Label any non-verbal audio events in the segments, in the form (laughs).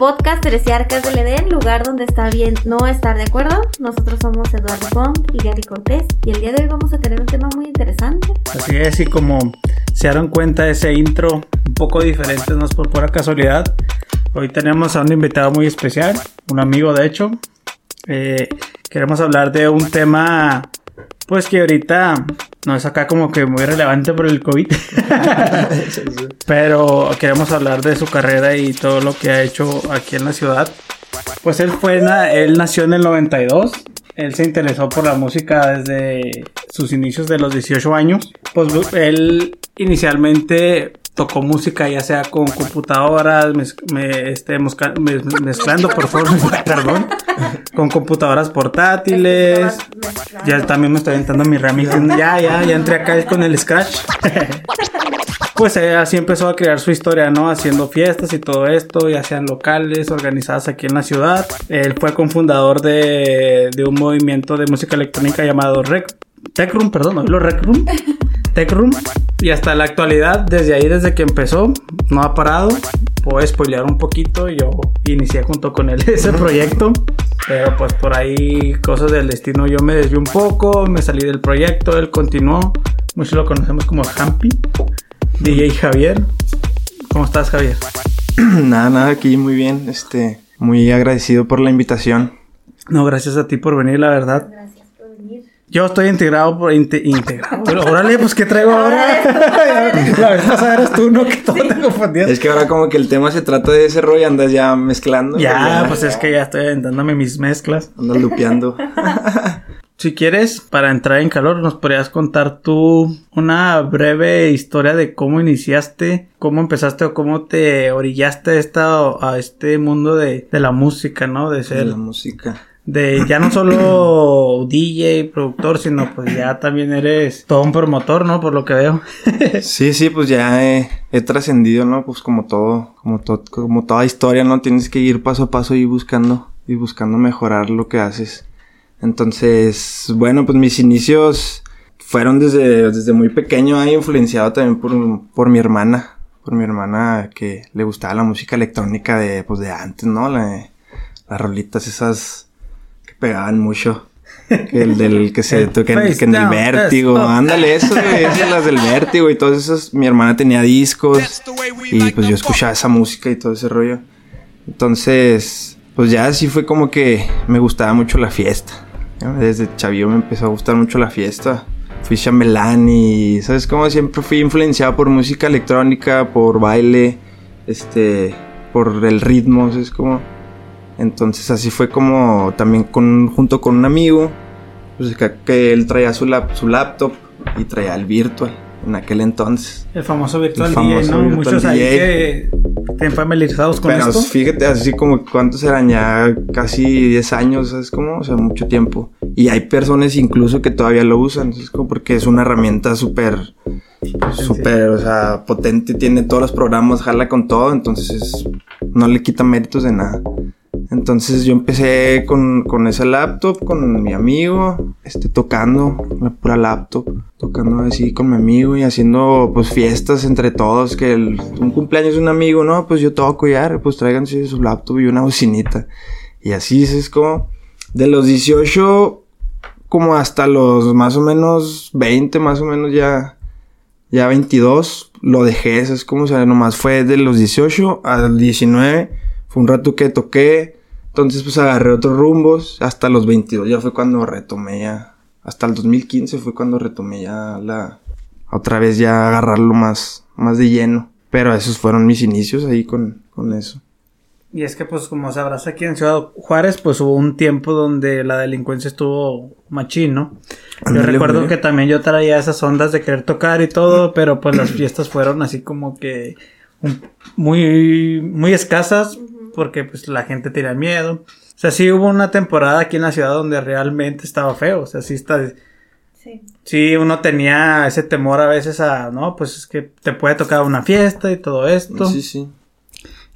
podcast Arcas del Edén, lugar donde está bien no estar de acuerdo. Nosotros somos Eduardo Pong y Gary Cortés y el día de hoy vamos a tener un tema muy interesante. Así es, y como se dieron cuenta ese intro un poco diferente, no es por pura casualidad. Hoy tenemos a un invitado muy especial, un amigo de hecho. Eh, queremos hablar de un tema pues que ahorita no es acá como que muy relevante por el COVID. (laughs) Pero queremos hablar de su carrera y todo lo que ha hecho aquí en la ciudad. Pues él fue, él nació en el 92. Él se interesó por la música desde sus inicios de los 18 años. Pues él inicialmente tocó música ya sea con computadoras, me, este, mezclando, por favor, (laughs) perdón, con computadoras portátiles. Ya también me estoy aventando mi remix. Ya, ya, ya entré acá con el Scratch. (laughs) pues eh, así empezó a crear su historia, ¿no? Haciendo fiestas y todo esto, ya sean locales, organizadas aquí en la ciudad. Él fue cofundador de, un movimiento de música electrónica llamado Rec Tech Room, perdón, no. Tech Room. Y hasta la actualidad, desde ahí, desde que empezó, no ha parado. Puedo spoilear un poquito. Yo inicié junto con él (laughs) ese proyecto. Pero pues por ahí, cosas del destino, yo me desvié un poco, me salí del proyecto, él continuó. Muchos lo conocemos como Hampy. DJ Javier. ¿Cómo estás, Javier? (clears throat) nada, nada, aquí muy bien. Este, muy agradecido por la invitación. No, gracias a ti por venir, la verdad. Yo estoy integrado por integrado. Pero órale, pues ¿qué traigo ahora? (laughs) la vez pasada eres tú, ¿no? Que todo te confundías. Es que ahora como que el tema se trata de ese rollo, andas ya mezclando. Ya, pues es que ya estoy aventándome mis mezclas. Andas lupeando. (laughs) si quieres, para entrar en calor, nos podrías contar tú una breve historia de cómo iniciaste, cómo empezaste o cómo te orillaste a, esta, a este mundo de, de la música, ¿no? De ser. De la música de ya no solo (clears throat) DJ, productor, sino pues ya también eres todo un promotor, ¿no? Por lo que veo. (laughs) sí, sí, pues ya he, trascendido, ¿no? Pues como todo, como todo, como toda historia, ¿no? Tienes que ir paso a paso y buscando, y buscando mejorar lo que haces. Entonces, bueno, pues mis inicios fueron desde, desde muy pequeño, ahí influenciado también por, por mi hermana, por mi hermana que le gustaba la música electrónica de, pues de antes, ¿no? las rolitas esas pegaban mucho. El del (laughs) que se toque que en el vértigo. Ándale, eso, (laughs) esas las del vértigo y todas esas. Mi hermana tenía discos y pues yo escuchaba esa música y todo ese rollo. Entonces, pues ya así fue como que me gustaba mucho la fiesta. Desde chavío me empezó a gustar mucho la fiesta. Fui chambelán y, ¿sabes cómo? Siempre fui influenciado por música electrónica, por baile, este, por el ritmo, ¿sabes cómo? Entonces así fue como también con, junto con un amigo, pues que, él traía su, su laptop y traía el virtual en aquel entonces. El famoso virtual DJ, ¿no? Muchos ahí que estén familiarizados con Pero fíjate, así como cuántos eran ya casi 10 años, ¿sabes cómo? O sea, mucho tiempo. Y hay personas incluso que todavía lo usan, ¿sabes cómo? Porque es una herramienta súper, súper, o sea, potente, tiene todos los programas, jala con todo, entonces no le quita méritos de nada. Entonces yo empecé con, con laptop, con mi amigo, este, tocando la pura laptop, tocando así con mi amigo y haciendo pues fiestas entre todos, que un cumpleaños de un amigo, no, pues yo toco ya, pues tráiganse su laptop y una bocinita. Y así es como, de los 18 como hasta los más o menos 20, más o menos ya, ya 22, lo dejé, es como, o sea, nomás fue de los 18 al 19, fue un rato que toqué, entonces pues agarré otros rumbos hasta los 22, ya fue cuando retomé ya, hasta el 2015 fue cuando retomé ya la, otra vez ya agarrarlo más, más de lleno. Pero esos fueron mis inicios ahí con, con eso. Y es que pues como sabrás aquí en Ciudad Juárez pues hubo un tiempo donde la delincuencia estuvo machín, ¿no? Yo recuerdo que también yo traía esas ondas de querer tocar y todo, pero pues las fiestas fueron así como que muy muy escasas porque pues la gente tenía miedo. O sea, sí hubo una temporada aquí en la ciudad donde realmente estaba feo, o sea, sí está... Sí. sí, uno tenía ese temor a veces a, no, pues es que te puede tocar una fiesta y todo esto. Sí, sí.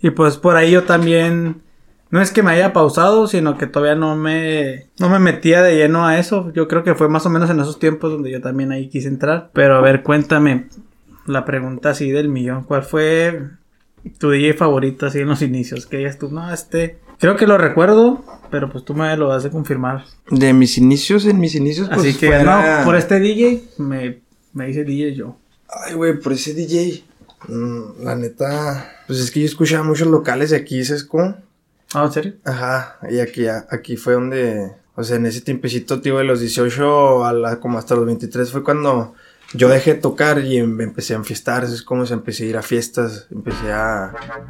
Y pues por ahí yo también, no es que me haya pausado, sino que todavía no me, no me metía de lleno a eso. Yo creo que fue más o menos en esos tiempos donde yo también ahí quise entrar. Pero a ver, cuéntame la pregunta así del millón. ¿Cuál fue tu DJ favorito así en los inicios? Que digas tú, no, este. Creo que lo recuerdo, pero pues tú me lo vas a confirmar. De mis inicios, en mis inicios, pues. así que, fuera- no, por este DJ me, me dice DJ yo. Ay, güey, por ese DJ. mm, la neta. Pues es que yo escuchaba muchos locales de aquí, ¿sabes cómo? Ah, ¿en serio? Ajá, y aquí, aquí fue donde, o sea, en ese tiempecito, tío, de los 18 a la, como hasta los 23 fue cuando yo dejé de tocar y em- empecé a enfiestar, es como se empecé a ir a fiestas, empecé a,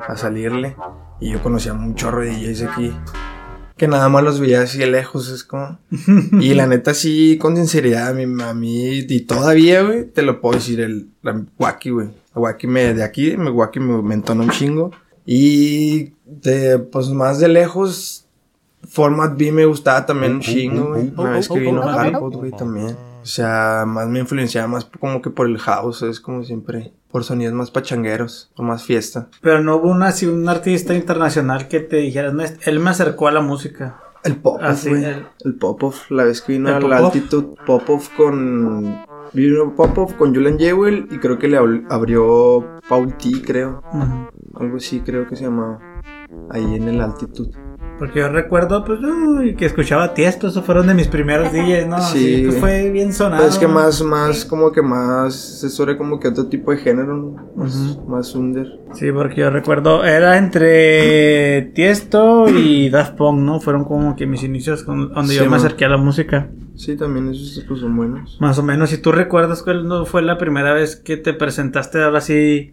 a salirle y yo conocía un chorro de DJs aquí. Que nada más los veía así de lejos, es como... Y la neta sí, con sinceridad, a mí, a mí y todavía, güey, te lo puedo decir, el Wacky, güey. Wacky me, de aquí, me Wacky me, me entona un chingo. Y de, pues más de lejos, Format B me gustaba también un chingo, güey. Una vez que vino Hardpot, güey, también. O sea, más me influenciaba más como que por el house, es como siempre. Por sonidos más pachangueros, o más fiesta. Pero no hubo una, así, un artista internacional que te dijera, "No, él me acercó a la música. El Popov, Así, güey. el- El Popov, la vez que vino ¿El a la altitud. Popov con. Vino Popov con Julian Jewell y creo que le abrió Paul T, creo. Algo así, creo que se llamaba. Ahí en el altitud. Porque yo recuerdo, pues, uy, que escuchaba Tiesto, esos fueron de mis primeros DJs, ¿no? Sí. Sí. pues fue bien sonado. Pero es que más, más, como que más. Se suele como que otro tipo de género, ¿no? Más, Ujú. más under. Sí, porque yo recuerdo, era entre Tiesto y Daft Punk, ¿no? Fueron como que mis inicios con- donde Sí, yo me acerqué a la música. Sí, también esos pues, son buenos. Más o menos, si tú recuerdas cuál no fue la primera vez que te presentaste ahora sí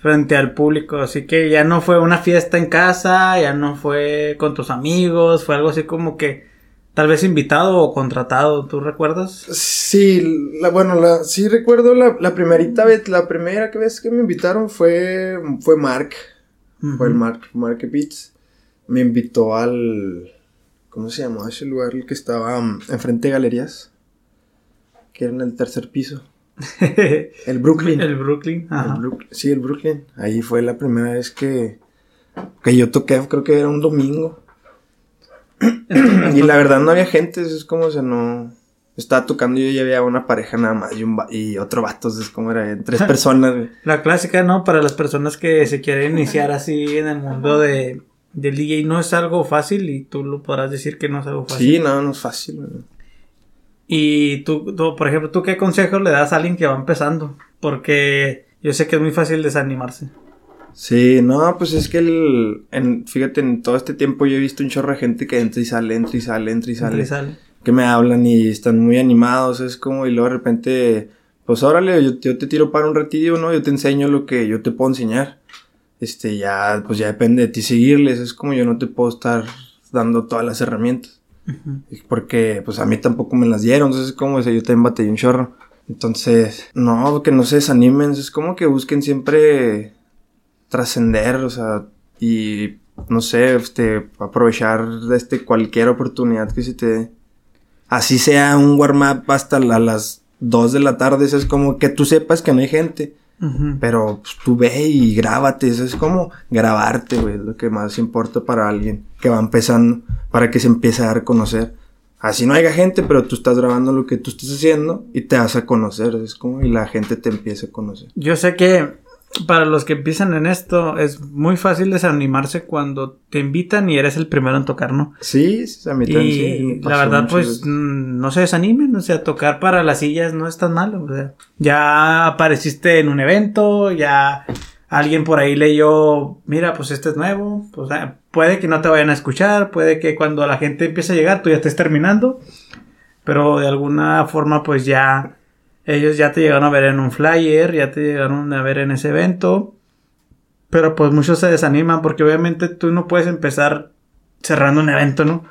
frente al público, así que ya no fue una fiesta en casa, ya no fue con tus amigos, fue algo así como que tal vez invitado o contratado, ¿tú recuerdas? Sí, la, bueno, la, sí recuerdo la, la primerita vez, la primera vez que me invitaron fue, fue Mark. Fue el. Mark, Mark Beats. Me invitó al. ¿Cómo se llamaba ese lugar? El que estaba mm, enfrente de galerías. Que era en el tercer piso. (laughs) El Brooklyn. el Brooklyn, ajá. El Brook- sí, el Brooklyn. Ahí fue la primera vez que. Que yo toqué, creo que era un domingo. (clears throat) y la verdad no había gente, es como, o sea, no. Estaba tocando y yo ya había una pareja nada más y, un va- y otro vato, es como era, tres (laughs) personas. La clásica, ¿no? Para las personas que se quieren iniciar así en el mundo de, del DJ no es algo fácil y tú lo podrás decir que no es algo fácil. Sí, no, no es fácil. Y tú, tú, por ejemplo, ¿tú qué consejos le das a alguien que va empezando? Porque yo sé que es muy fácil desanimarse. Sí, no, pues es que el, en, fíjate, en todo este tiempo yo he visto un chorro de gente que entra y sale, entra y sale, entra y sale. Y sale. Que me hablan y están muy animados, es como, y luego de repente, pues órale, yo, yo te tiro para un ratillo, ¿no? Yo te enseño lo que yo te puedo enseñar. Este, ya, pues ya depende de ti seguirles, es como yo no te puedo estar dando todas las herramientas. Porque, pues a mí tampoco me las dieron, entonces es como, yo también batallé un chorro. Entonces, no, que no se desanimen, es como que busquen siempre trascender, o sea, y no sé, este, aprovechar este cualquier oportunidad que se te dé. Así sea un warm-up hasta la- las 2 de la tarde, es como que tú sepas que no hay gente, Pero pues, tú ve y grábate, eso es como grabarte, güey, es lo que más importa para alguien que va empezando, para que se empiece a dar a conocer. Así no haya gente, pero tú estás grabando lo que tú estás haciendo y te vas a conocer, es como y la gente te empieza a conocer. Yo sé que para los que empiezan en esto es muy fácil desanimarse cuando te invitan y eres el primero en tocar, ¿no? Sí, sí, a mí también Y la verdad, pues veces. mm, no se desanimen, o sea, tocar para las sillas no es tan malo. O sea, ya apareciste en un evento, ya alguien por ahí leyó, mira, pues este es nuevo, pues puede que no te vayan a escuchar, puede que cuando la gente empiece a llegar tú ya estés terminando, pero de alguna forma, pues ya ellos ya te llegaron a ver en un flyer, ya te llegaron a ver en ese evento. Pero pues muchos se desaniman porque obviamente tú no puedes empezar cerrando un evento, ¿no?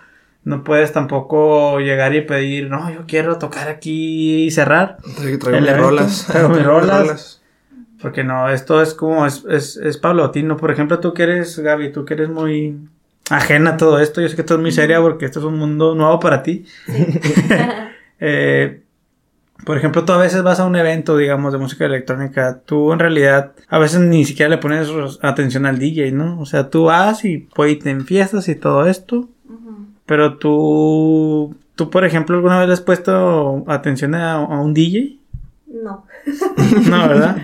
No puedes tampoco llegar y pedir, no, yo quiero tocar aquí y cerrar. Traigo, traigo mis rolas. traigo mis (laughs) Traigo mis rolas. Porque no, esto es como, es, es, es paulatino. Por ejemplo, tú que eres, Gaby, tú que eres muy ajena a todo esto. Yo sé que esto es muy seria porque esto es un mundo nuevo para ti. (laughs) (laughs) Eh, por ejemplo, tú a veces vas a un evento, digamos, de música electrónica. Tú en realidad a veces ni siquiera le pones atención al DJ, ¿no? O sea, tú vas y pues, te enfiestas y todo esto. Pero tú, tú, por ejemplo, ¿alguna vez le has puesto atención a, a un DJ? No. (laughs) No, ¿verdad?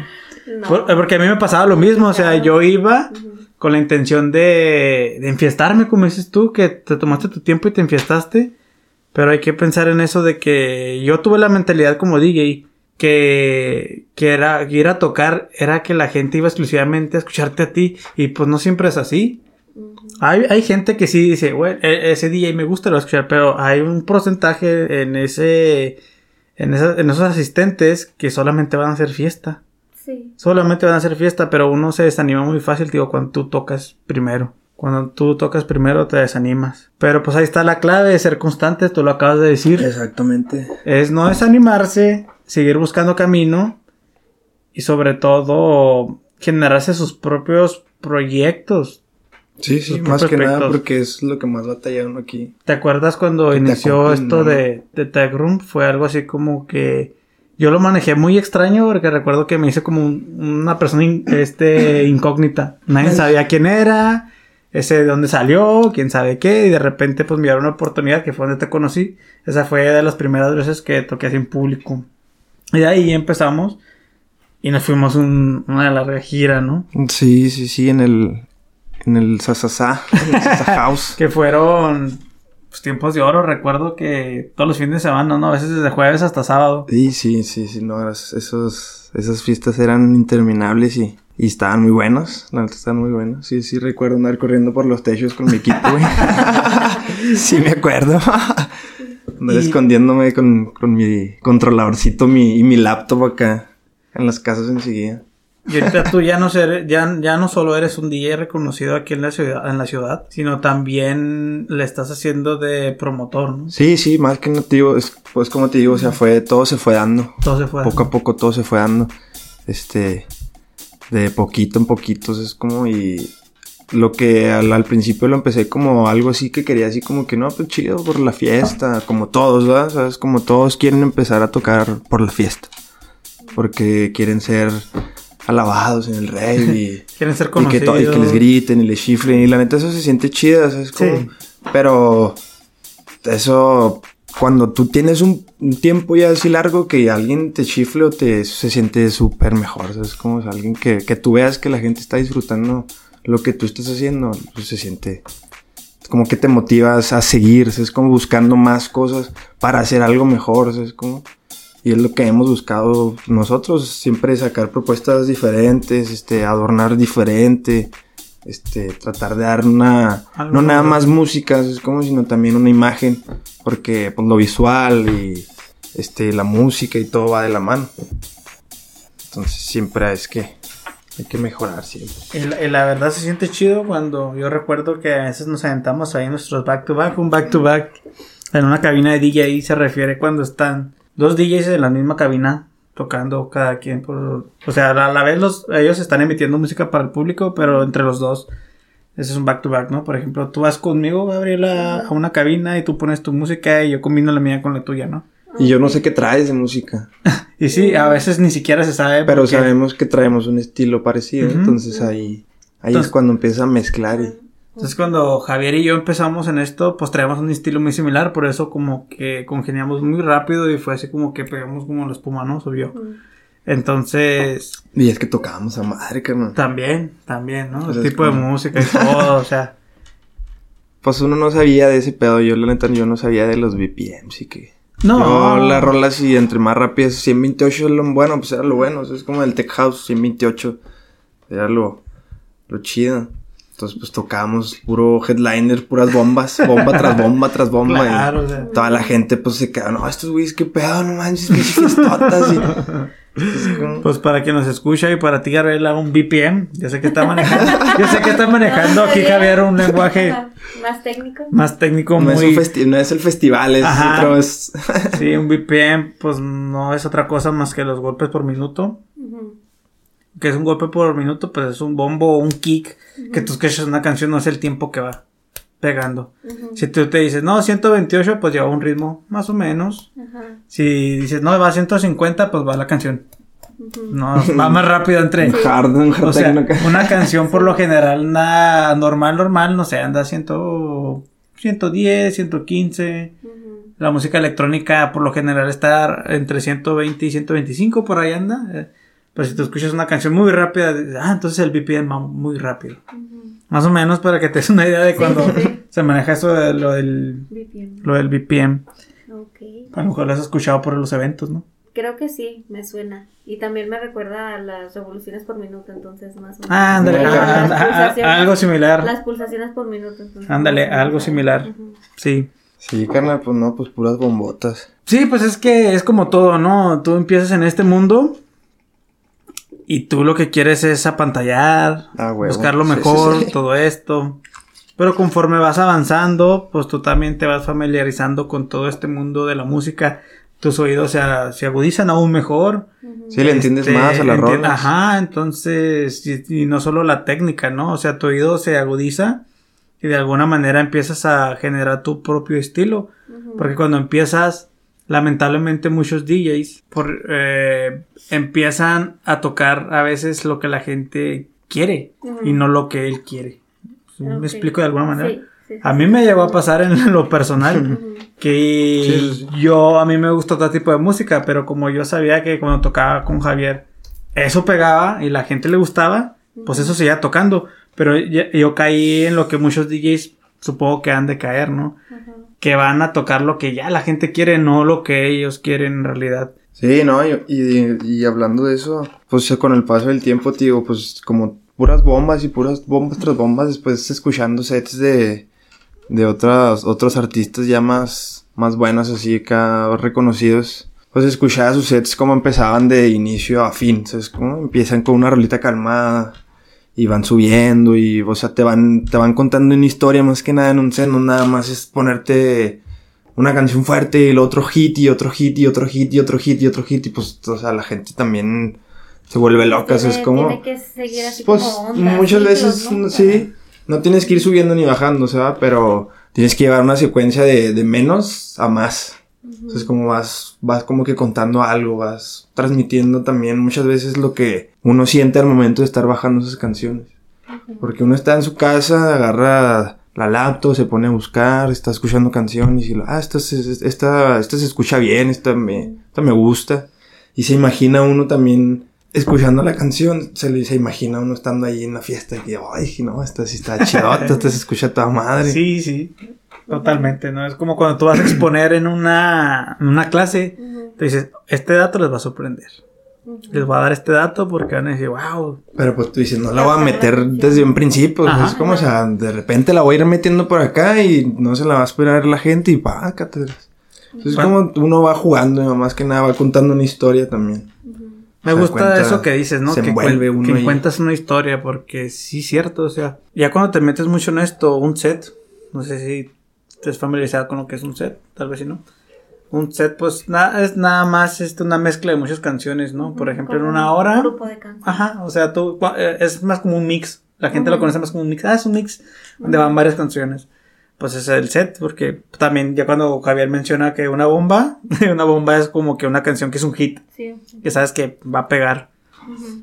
No. Por- porque a mí me pasaba lo mismo, o sea, yo iba con la intención de, de enfiestarme, como dices tú, que te tomaste tu tiempo y te enfiestaste. Pero hay que pensar en eso de que yo tuve la mentalidad como DJ que, que era que ir a tocar era que la gente iba exclusivamente a escucharte a ti y pues no siempre es así. Hay, hay gente que sí dice, bueno, e- ese DJ me gusta lo voy a escuchar, pero hay un porcentaje en ese en, esa- en esos asistentes que solamente van a hacer fiesta. Sí. Solamente van a hacer fiesta, pero uno se desanima muy fácil, digo, cuando tú tocas primero. Cuando tú tocas primero te desanimas. Pero pues ahí está la clave de ser constante, tú lo acabas de decir. Exactamente. Es no desanimarse, seguir buscando camino y sobre todo generarse sus propios proyectos. Sí, sí, más que nada porque es lo que más batalla uno aquí. ¿Te acuerdas cuando inició esto de, de Tag Room? Fue algo así como que yo lo manejé muy extraño porque recuerdo que me hice como un- una persona in- este, incógnita. Nadie sabía quién era, ese de dónde salió, quién sabe qué, y de repente pues me dieron una oportunidad que fue donde te conocí. Esa fue de las primeras veces que toqué así en público. Y de ahí empezamos y nos fuimos un- una larga gira, ¿no? Sí, sí, sí, en el. En el Sasasá. En el Sasa (laughs) House. Que fueron pues, tiempos de oro. Recuerdo que todos los fines de semana, ¿no? A veces desde jueves hasta sábado. Sí, sí, sí, sí, no, esos, esas fiestas eran interminables y, y estaban muy buenos, la neta estaban muy buenos. Sí, sí, recuerdo andar corriendo por los techos con mi equipo, güey. (laughs) sí, me acuerdo. (laughs) Andar Y- escondiéndome con, con mi controladorcito mi, y mi laptop acá en las casas enseguida. Y ahorita tú ya no ser, ya, ya no solo eres un DJ reconocido aquí en la ciudad, en la ciudad, sino también le estás haciendo de promotor, ¿no? Sí, sí, más que nativo, es, pues como te digo, o sea, fue, todo se fue dando. Todo se fue. poco a poco todo se fue dando. Este, de poquito en poquitos es como y lo que al, al principio lo empecé como algo así que quería así como que no, pues chido por la fiesta, como todos, ¿verdad? ¿Sabes? Como todos quieren empezar a tocar por la fiesta. Porque quieren ser alabados en el rey y, (laughs) Quieren ser y que, conocidos. y que les griten y les chiflen. Y la neta eso se siente chido, ¿sabes? Como, Sí. Pero eso, cuando tú tienes un, un tiempo ya así largo que alguien te chifle o te se siente súper mejor. ¿sabes? Como alguien que, que tú veas que la gente está disfrutando lo que tú estás haciendo, pues se siente como que te motivas a seguir, es como buscando más cosas para hacer algo mejor, es como y es lo que hemos buscado nosotros, siempre sacar propuestas diferentes, este, adornar diferente, este, tratar de dar una, Algo no nada más música, es como sino también una imagen, porque pues lo visual y este, la música y todo va de la mano. Entonces siempre es que hay que mejorar siempre. Y la, verdad se siente chido cuando yo recuerdo que a veces nos aventamos ahí nuestros back to back, un back to back en una cabina de DJ se refiere cuando están dos DJs en la misma cabina tocando cada quien por, o sea, a la vez los ellos están emitiendo música para el público, pero entre los dos ese es un back to back, ¿no? Por ejemplo, tú vas conmigo, Gabriela, a una cabina y tú pones tu música y yo combino la mía con la tuya, ¿no? Y yo no sé qué traes de música, (laughs) Y sí, a veces ni siquiera se sabe pero porque- sabemos que traemos un estilo parecido, entonces ahí, ahí Entonces- es cuando empieza a mezclar y... Entonces cuando Javier y yo empezamos en esto, pues traíamos un estilo muy similar, por eso como que congeniamos muy rápido y fue así como que pegamos como la espuma, ¿no? Subió. Mm. Entonces, Y es que tocábamos a madre, carnal. también, también, ¿no? Pues El tipo de música y todo, o sea. (laughs) Pues uno no sabía de ese pedo, yo la neta yo no sabía de los BPMs y que... No. Yo la rola así entre más rápidas, 128 es lo bueno, pues era lo bueno, o sea, es como el Tech House, 128, era lo, lo chido. Entonces pues tocábamos puro headliner, puras bombas, bomba tras bomba tras bomba. y Claro, o sea. Toda la gente pues se quedaba, no, estos güeyes qué pedo, no manches, pinches fiestotas", y- es como- Pues para quien nos escucha y para ti, Gabriela, un BPM. Yo sé que está manejando, yo sé que está manejando aquí, Javier, un lenguaje Más técnico. más técnico, no, es un muy... festi- no es el festival, es Ajá. otro, es... Sí, un BPM, pues no es otra cosa más que los golpes por minuto. Que es un golpe por minuto, pues es un bombo o un kick que tú escuchas una canción, no es el tiempo que va pegando. Si tú te dices, no, 128, pues lleva un ritmo más o menos. Si dices, no, va a 150, pues va la canción. No, va más rápido entre. Un (laughs) hard, un hard O sea, una canción por lo general, nada normal, normal, no sé, anda 100, 110, 115. Ujú. La música electrónica por lo general está entre 120 y 125, por ahí anda. Pero si tú escuchas una canción muy rápida, dices, ah, entonces el BPM va muy rápido. Más o menos para que te des una idea de cuando se maneja eso de lo del, BPM. lo del BPM. Ok. A lo mejor lo has escuchado por los eventos, ¿no? Creo que sí, me suena. Y también me recuerda a las revoluciones por minuto, entonces más o menos. Ah, ándale, Las ah, ah, ah, pulsaciones. algo similar. Las pulsaciones por minuto. Entonces, Ándale, algo similar. Sí. Sí, carnal, pues no, pues puras bombotas. Sí, pues es que es como todo, ¿no? Tú empiezas en este mundo y tú lo que quieres es apantallar, Ah, buscar lo Sí, sí, mejor, sí. todo esto. Pero conforme vas avanzando, pues tú también te vas familiarizando con todo este mundo de la música. Tus oídos se, se agudizan aún mejor. Sí, le entiendes Este, más a las enti- rolas. Ajá, entonces, y, y no solo la técnica, ¿no? O sea, tu oído se agudiza y de alguna manera empiezas a generar tu propio estilo. Porque cuando empiezas, lamentablemente muchos DJs por, eh, empiezan a tocar a veces lo que la gente quiere y no lo que él quiere. ¿Sí Ok. ¿Me explico de alguna manera? Sí, sí, sí. A mí me llegó a pasar en lo personal que Sí, sí, sí. yo a mí me gusta otro tipo de música, pero como yo sabía que cuando tocaba con Javier eso pegaba y la gente le gustaba, pues eso seguía tocando, pero yo caí en lo que muchos DJs supongo que han de caer, ¿no? Que van a tocar lo que ya la gente quiere, no lo que ellos quieren en realidad. Sí, no, y, y, y hablando de eso, pues con el paso del tiempo, tío, pues como puras bombas y puras bombas tras bombas, después escuchando sets de, de otras, otros artistas ya más, más buenos, así acá reconocidos. Pues escuchaba sus sets como empezaban de inicio a fin, ¿sabes? Como empiezan con una rolita calmada y van subiendo y, o sea, te van, te van contando una historia más que nada en un set, no nada más es ponerte una canción fuerte y el otro hit y otro hit y otro hit y otro hit y otro hit y pues, o sea, la gente también se vuelve loca, es como... Tiene que seguir así Pues como ondas, muchas veces, ¿no? sí, no tienes que ir subiendo ni bajando, o sea, pero tienes que llevar una secuencia de, de menos a más. Entonces como vas, vas como que contando algo, vas transmitiendo también muchas veces lo que uno siente al momento de estar bajando esas canciones. Porque uno está en su casa, agarra la laptop, se pone a buscar, está escuchando canciones y lo, ah, esta esta, esta se escucha bien, esta me, esta me gusta. Y se imagina uno también escuchando la canción, se, le- se imagina uno estando ahí en la fiesta y que, ay, no, esta sí está chidota, esta se escucha toda madre. Sí, sí, totalmente, ¿no? Es como cuando tú vas a exponer en una, en una clase, te dices, este dato les va a sorprender. Les voy a dar este dato porque van a decir, wow. Pero pues tú dices, no la voy a meter desde un principio. Ajá. Es como, o sea, de repente la voy a ir metiendo por acá y no se la va a esperar la gente y pácatelas. Entonces, Bueno. como uno va jugando, y más que nada va contando una historia también. Me Se gusta cuenta- eso que dices, ¿no? que envuelve uno que cuentas una historia, porque sí, cierto, o sea, ya cuando te metes mucho en esto, un set, no sé si estés familiarizado con lo que es un set, tal vez sí, ¿no? Un set, pues, nada, es nada más este, una mezcla de muchas canciones, ¿no? Por ejemplo, en una un hora, grupo de canciones. ajá, o sea, tú, eh, es más como un mix, la gente lo conoce más como un mix, ah, es un mix, donde van varias canciones. Pues es el set, porque también ya cuando Javier menciona que una bomba, (laughs) una bomba es como que una canción que es un hit, Sí. que sabes que va a pegar.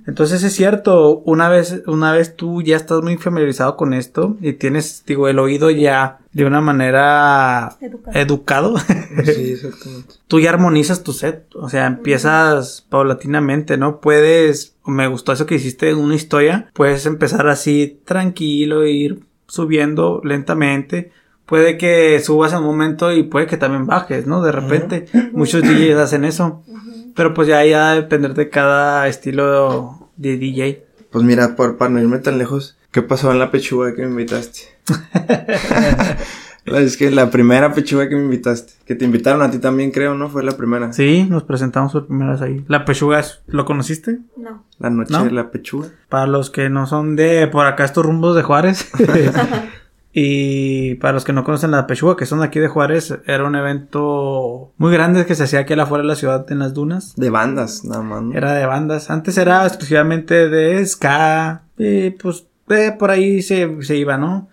Entonces es cierto, una vez, una vez tú ya estás muy familiarizado con esto y tienes, digo, el oído ya de una manera Educado. educado, (laughs) Sí, exactamente. tú ya armonizas tu set, o sea, empiezas paulatinamente, ¿no? Puedes, me gustó eso que hiciste en una historia, puedes empezar así tranquilo, ir subiendo lentamente. Puede que subas en un momento y puede que también bajes, ¿no? De repente. Muchos DJs hacen eso. Ujú. Pero pues ya, ya va a depender de cada estilo de DJ. Pues mira, por, para no irme tan lejos, ¿qué pasó en la pechuga que me invitaste? (laughs) es que la primera pechuga que me invitaste, que te invitaron a ti también, creo, ¿no? Fue la primera. Sí, nos presentamos por primera vez ahí. La pechuga, ¿lo conociste? No. La noche ¿No? de la pechuga. Para los que no son de por acá estos rumbos de Juárez. (laughs) (laughs) y para los que no conocen la pechuga, que son de aquí de Juárez, era un evento muy grande que se hacía aquí afuera de la ciudad en las dunas. De bandas, nada más. ¿no? Era de bandas. Antes era exclusivamente de ska. Y pues eh, por ahí se, se iba, ¿no?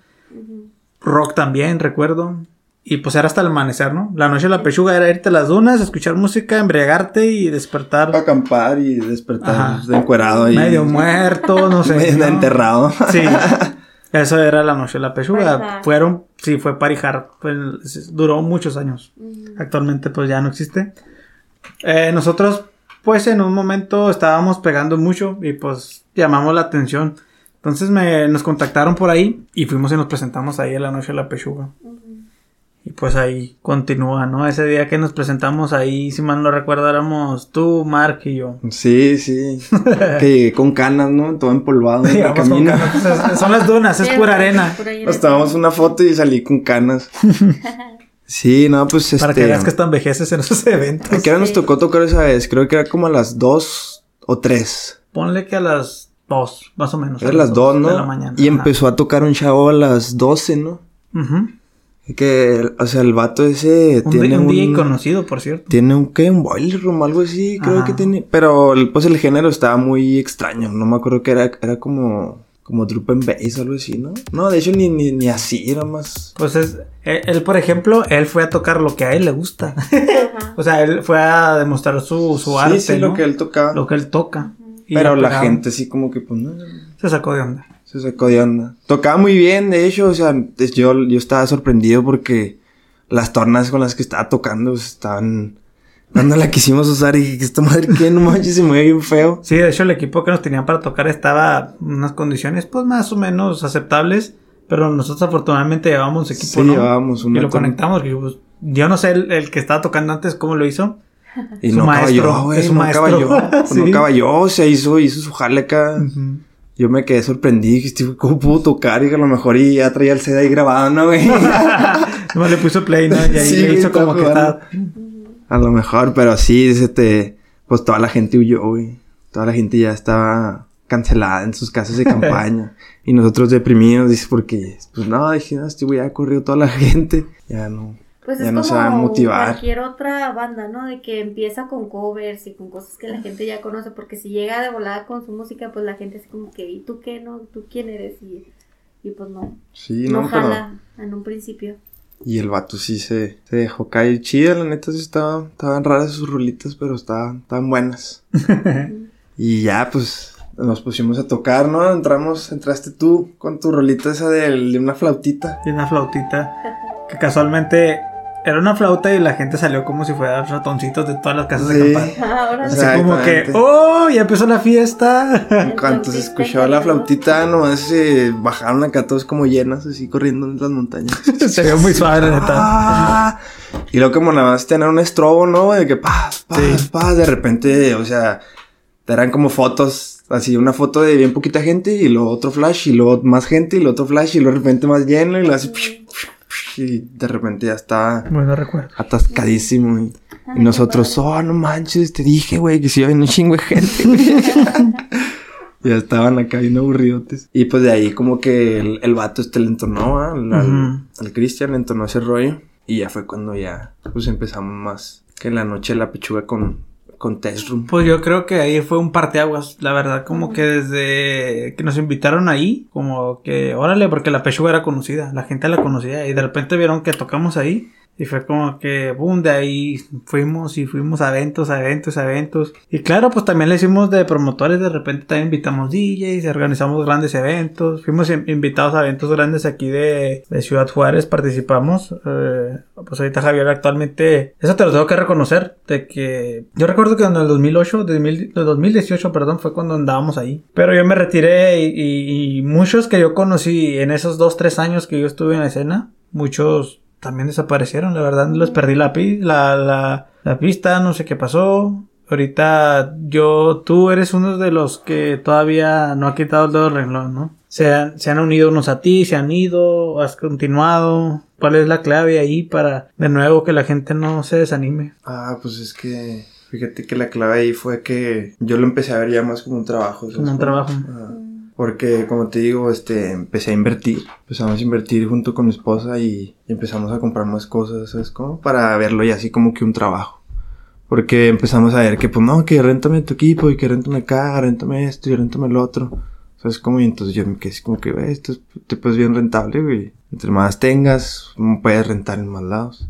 Rock también, recuerdo. Y pues era hasta el amanecer, ¿no? La noche de la pechuga era irte a las dunas, escuchar música, embriagarte y despertar Acampar y despertar Ajá. de encuerado y medio muerto, no sé. (laughs) medio ¿no? enterrado. Sí. (laughs) Eso era la noche de la pechuga. Fueron, sí, fue parijar. Duró muchos años. Ujú. Actualmente pues ya no existe. Eh, nosotros pues en un momento estábamos pegando mucho y pues llamamos la atención. Entonces me, nos contactaron por ahí y fuimos y nos presentamos ahí en la noche de la pechuga. Y pues ahí continúa, ¿no? Ese día que nos presentamos ahí, si mal no recuerdo, éramos tú, Mark y yo. Sí, sí. (laughs) que llegué con canas, ¿no? Todo empolvado en con camino. canas. Sea, Son las dunas, es pura arena. Nos tomamos una foto y salí con canas. (laughs) Sí, no, pues este. Para que veas que hasta envejeces en esos eventos. ¿A qué hora nos tocó tocar esa vez? Creo que era como a las 2 o 3. Ponle que a las dos, más o menos. Era a las 2, de ¿no? la mañana. Y Ajá. empezó a tocar un chavo a las 12, ¿no? Ujú. Que, o sea, el vato ese Un, tiene un... un DJ conocido, por cierto. Tiene un, ¿qué? Un boiler room, algo así, creo Ajá. que tiene. Pero, el- pues, el género estaba muy extraño. No me acuerdo que era, era como... Como drum and bass o algo así, ¿no? No, de hecho, ni, ni, ni así, era más... Pues es, él, él, por ejemplo, él fue a tocar lo que a él le gusta. (laughs) O sea, él fue a demostrar su, su sí, arte, sí, ¿no? lo que él tocaba. Lo que él toca. Pero la pegaba. gente así como que, pues, no... Se sacó de onda. Se sacó de onda. Tocaba muy bien, de hecho, o sea, yo, yo estaba sorprendido porque las tornas con las que estaba tocando estaban... Cuando la quisimos usar y dije, esta madre que no manches, se mueve bien feo. Sí, de hecho, el equipo que nos tenían para tocar estaba en unas condiciones, pues, más o menos aceptables. Pero nosotros, afortunadamente, llevábamos equipo, Sí, ¿no? llevábamos Y una lo conectamos. que, pues, yo no sé el, el que estaba tocando antes cómo lo hizo. Y Su no maestro, caballó, güey, no maestro. caballó. (laughs) Sí. No caballó, se hizo, hizo su jale acá. Ujú. Yo me quedé sorprendido, dije, "Este, ¿cómo pudo tocar? Y que a lo mejor y ya traía el CD ahí grabado, ¿no, güey? (laughs) Nomás le puso play, ¿no? Y ahí Sí, le hizo como que jugando. está. A lo mejor, pero sí, este, pues toda la gente huyó, güey. Toda la gente ya estaba cancelada en sus casas de (laughs) campaña. y nosotros deprimidos, dice, porque, pues no, dije, no, este güey ya corrió toda la (laughs) gente. Ya no. Pues Ya es no se va a como motivar. cualquier otra banda, ¿no? De que empieza con covers y con cosas que la gente ya conoce, porque si llega de volada con su música, pues la gente es como que, ¿y tú qué, no? ¿Tú quién eres? Y, y pues no, Sí, no, no, pero. jala en un principio. Y el vato sí se, se dejó caer chida, la neta sí estaba, estaban raras sus rulitas, pero estaban, estaban buenas. (laughs) y ya, pues, nos pusimos a tocar, ¿no? Entramos, entraste tú con tu rolita esa de, de una flautita. Y una flautita. Que casualmente era una flauta y la gente salió como si fueran ratoncitos de todas las casas de Sí. campaña. Ahora O Así como que. ¡oh! Ya empezó la fiesta. En cuanto se escuchó la flautita, nomás se bajaron acá todos como llenas, así corriendo en las montañas. (laughs) Se vio muy suave, la neta. Ah, y luego como nada más tener un estrobo, ¿no? De que paz, paz, Sí. paz, de repente, o sea, eran como fotos, así una foto de bien poquita gente y luego otro flash y luego más gente y luego otro flash y luego de repente más lleno y luego así y de repente ya estaba Bueno, recuerdo. atascadísimo y, y nosotros, oh, no manches, te dije, güey, que si iba a un chingo de gente. (laughs) Ya estaban acá bien aburridotes. Y pues de ahí como que el, el vato este le entonó, ¿ah? al, al, Cristian le entonó ese rollo. Y ya fue cuando ya pues empezamos más que en la noche la pechuga con, con Test Room. Pues yo creo que ahí fue un parteaguas, la verdad, como que desde que nos invitaron ahí, como que, órale, porque la pechuga era conocida, la gente la conocía y de repente vieron que tocamos ahí y fue como que, boom, de ahí fuimos y fuimos a eventos, a eventos, a eventos. Y claro, pues también le hicimos de promotores, de repente también invitamos DJs, organizamos grandes eventos, fuimos in- invitados a eventos grandes aquí de, de Ciudad Juárez, participamos. eh, pues ahorita Javier actualmente, eso te lo tengo que reconocer, de que yo recuerdo que en el 2008, 2000 de 2018, perdón, fue cuando andábamos ahí. Pero yo me retiré y, y- y muchos que yo conocí en esos dos, tres años que yo estuve en la escena, muchos también desaparecieron, la verdad, les perdí la, pi- la, la, la pista, no sé qué pasó. Ahorita yo, tú eres uno de los que todavía no ha quitado el dedo del renglón, ¿no? Se han, se han unido unos a ti, se han ido, has continuado. ¿Cuál es la clave ahí para de nuevo que la gente no se desanime? Ah, pues es que fíjate que la clave ahí fue que yo lo empecé a ver ya más como un trabajo. ¿sabes Como un trabajo. Ah, Porque, como te digo, este, empecé a invertir. Empezamos a invertir junto con mi esposa y, empezamos a comprar más cosas, ¿sabes cómo? Para verlo ya así como que un trabajo. Porque empezamos a ver que, pues, no, que réntame tu equipo y que réntame acá, réntame esto y réntame el otro. ¿Sabes cómo? Y entonces yo me quedé así como que, "Güey, esto es tipo, es bien rentable, güey. Entre más tengas, puedes rentar en más lados.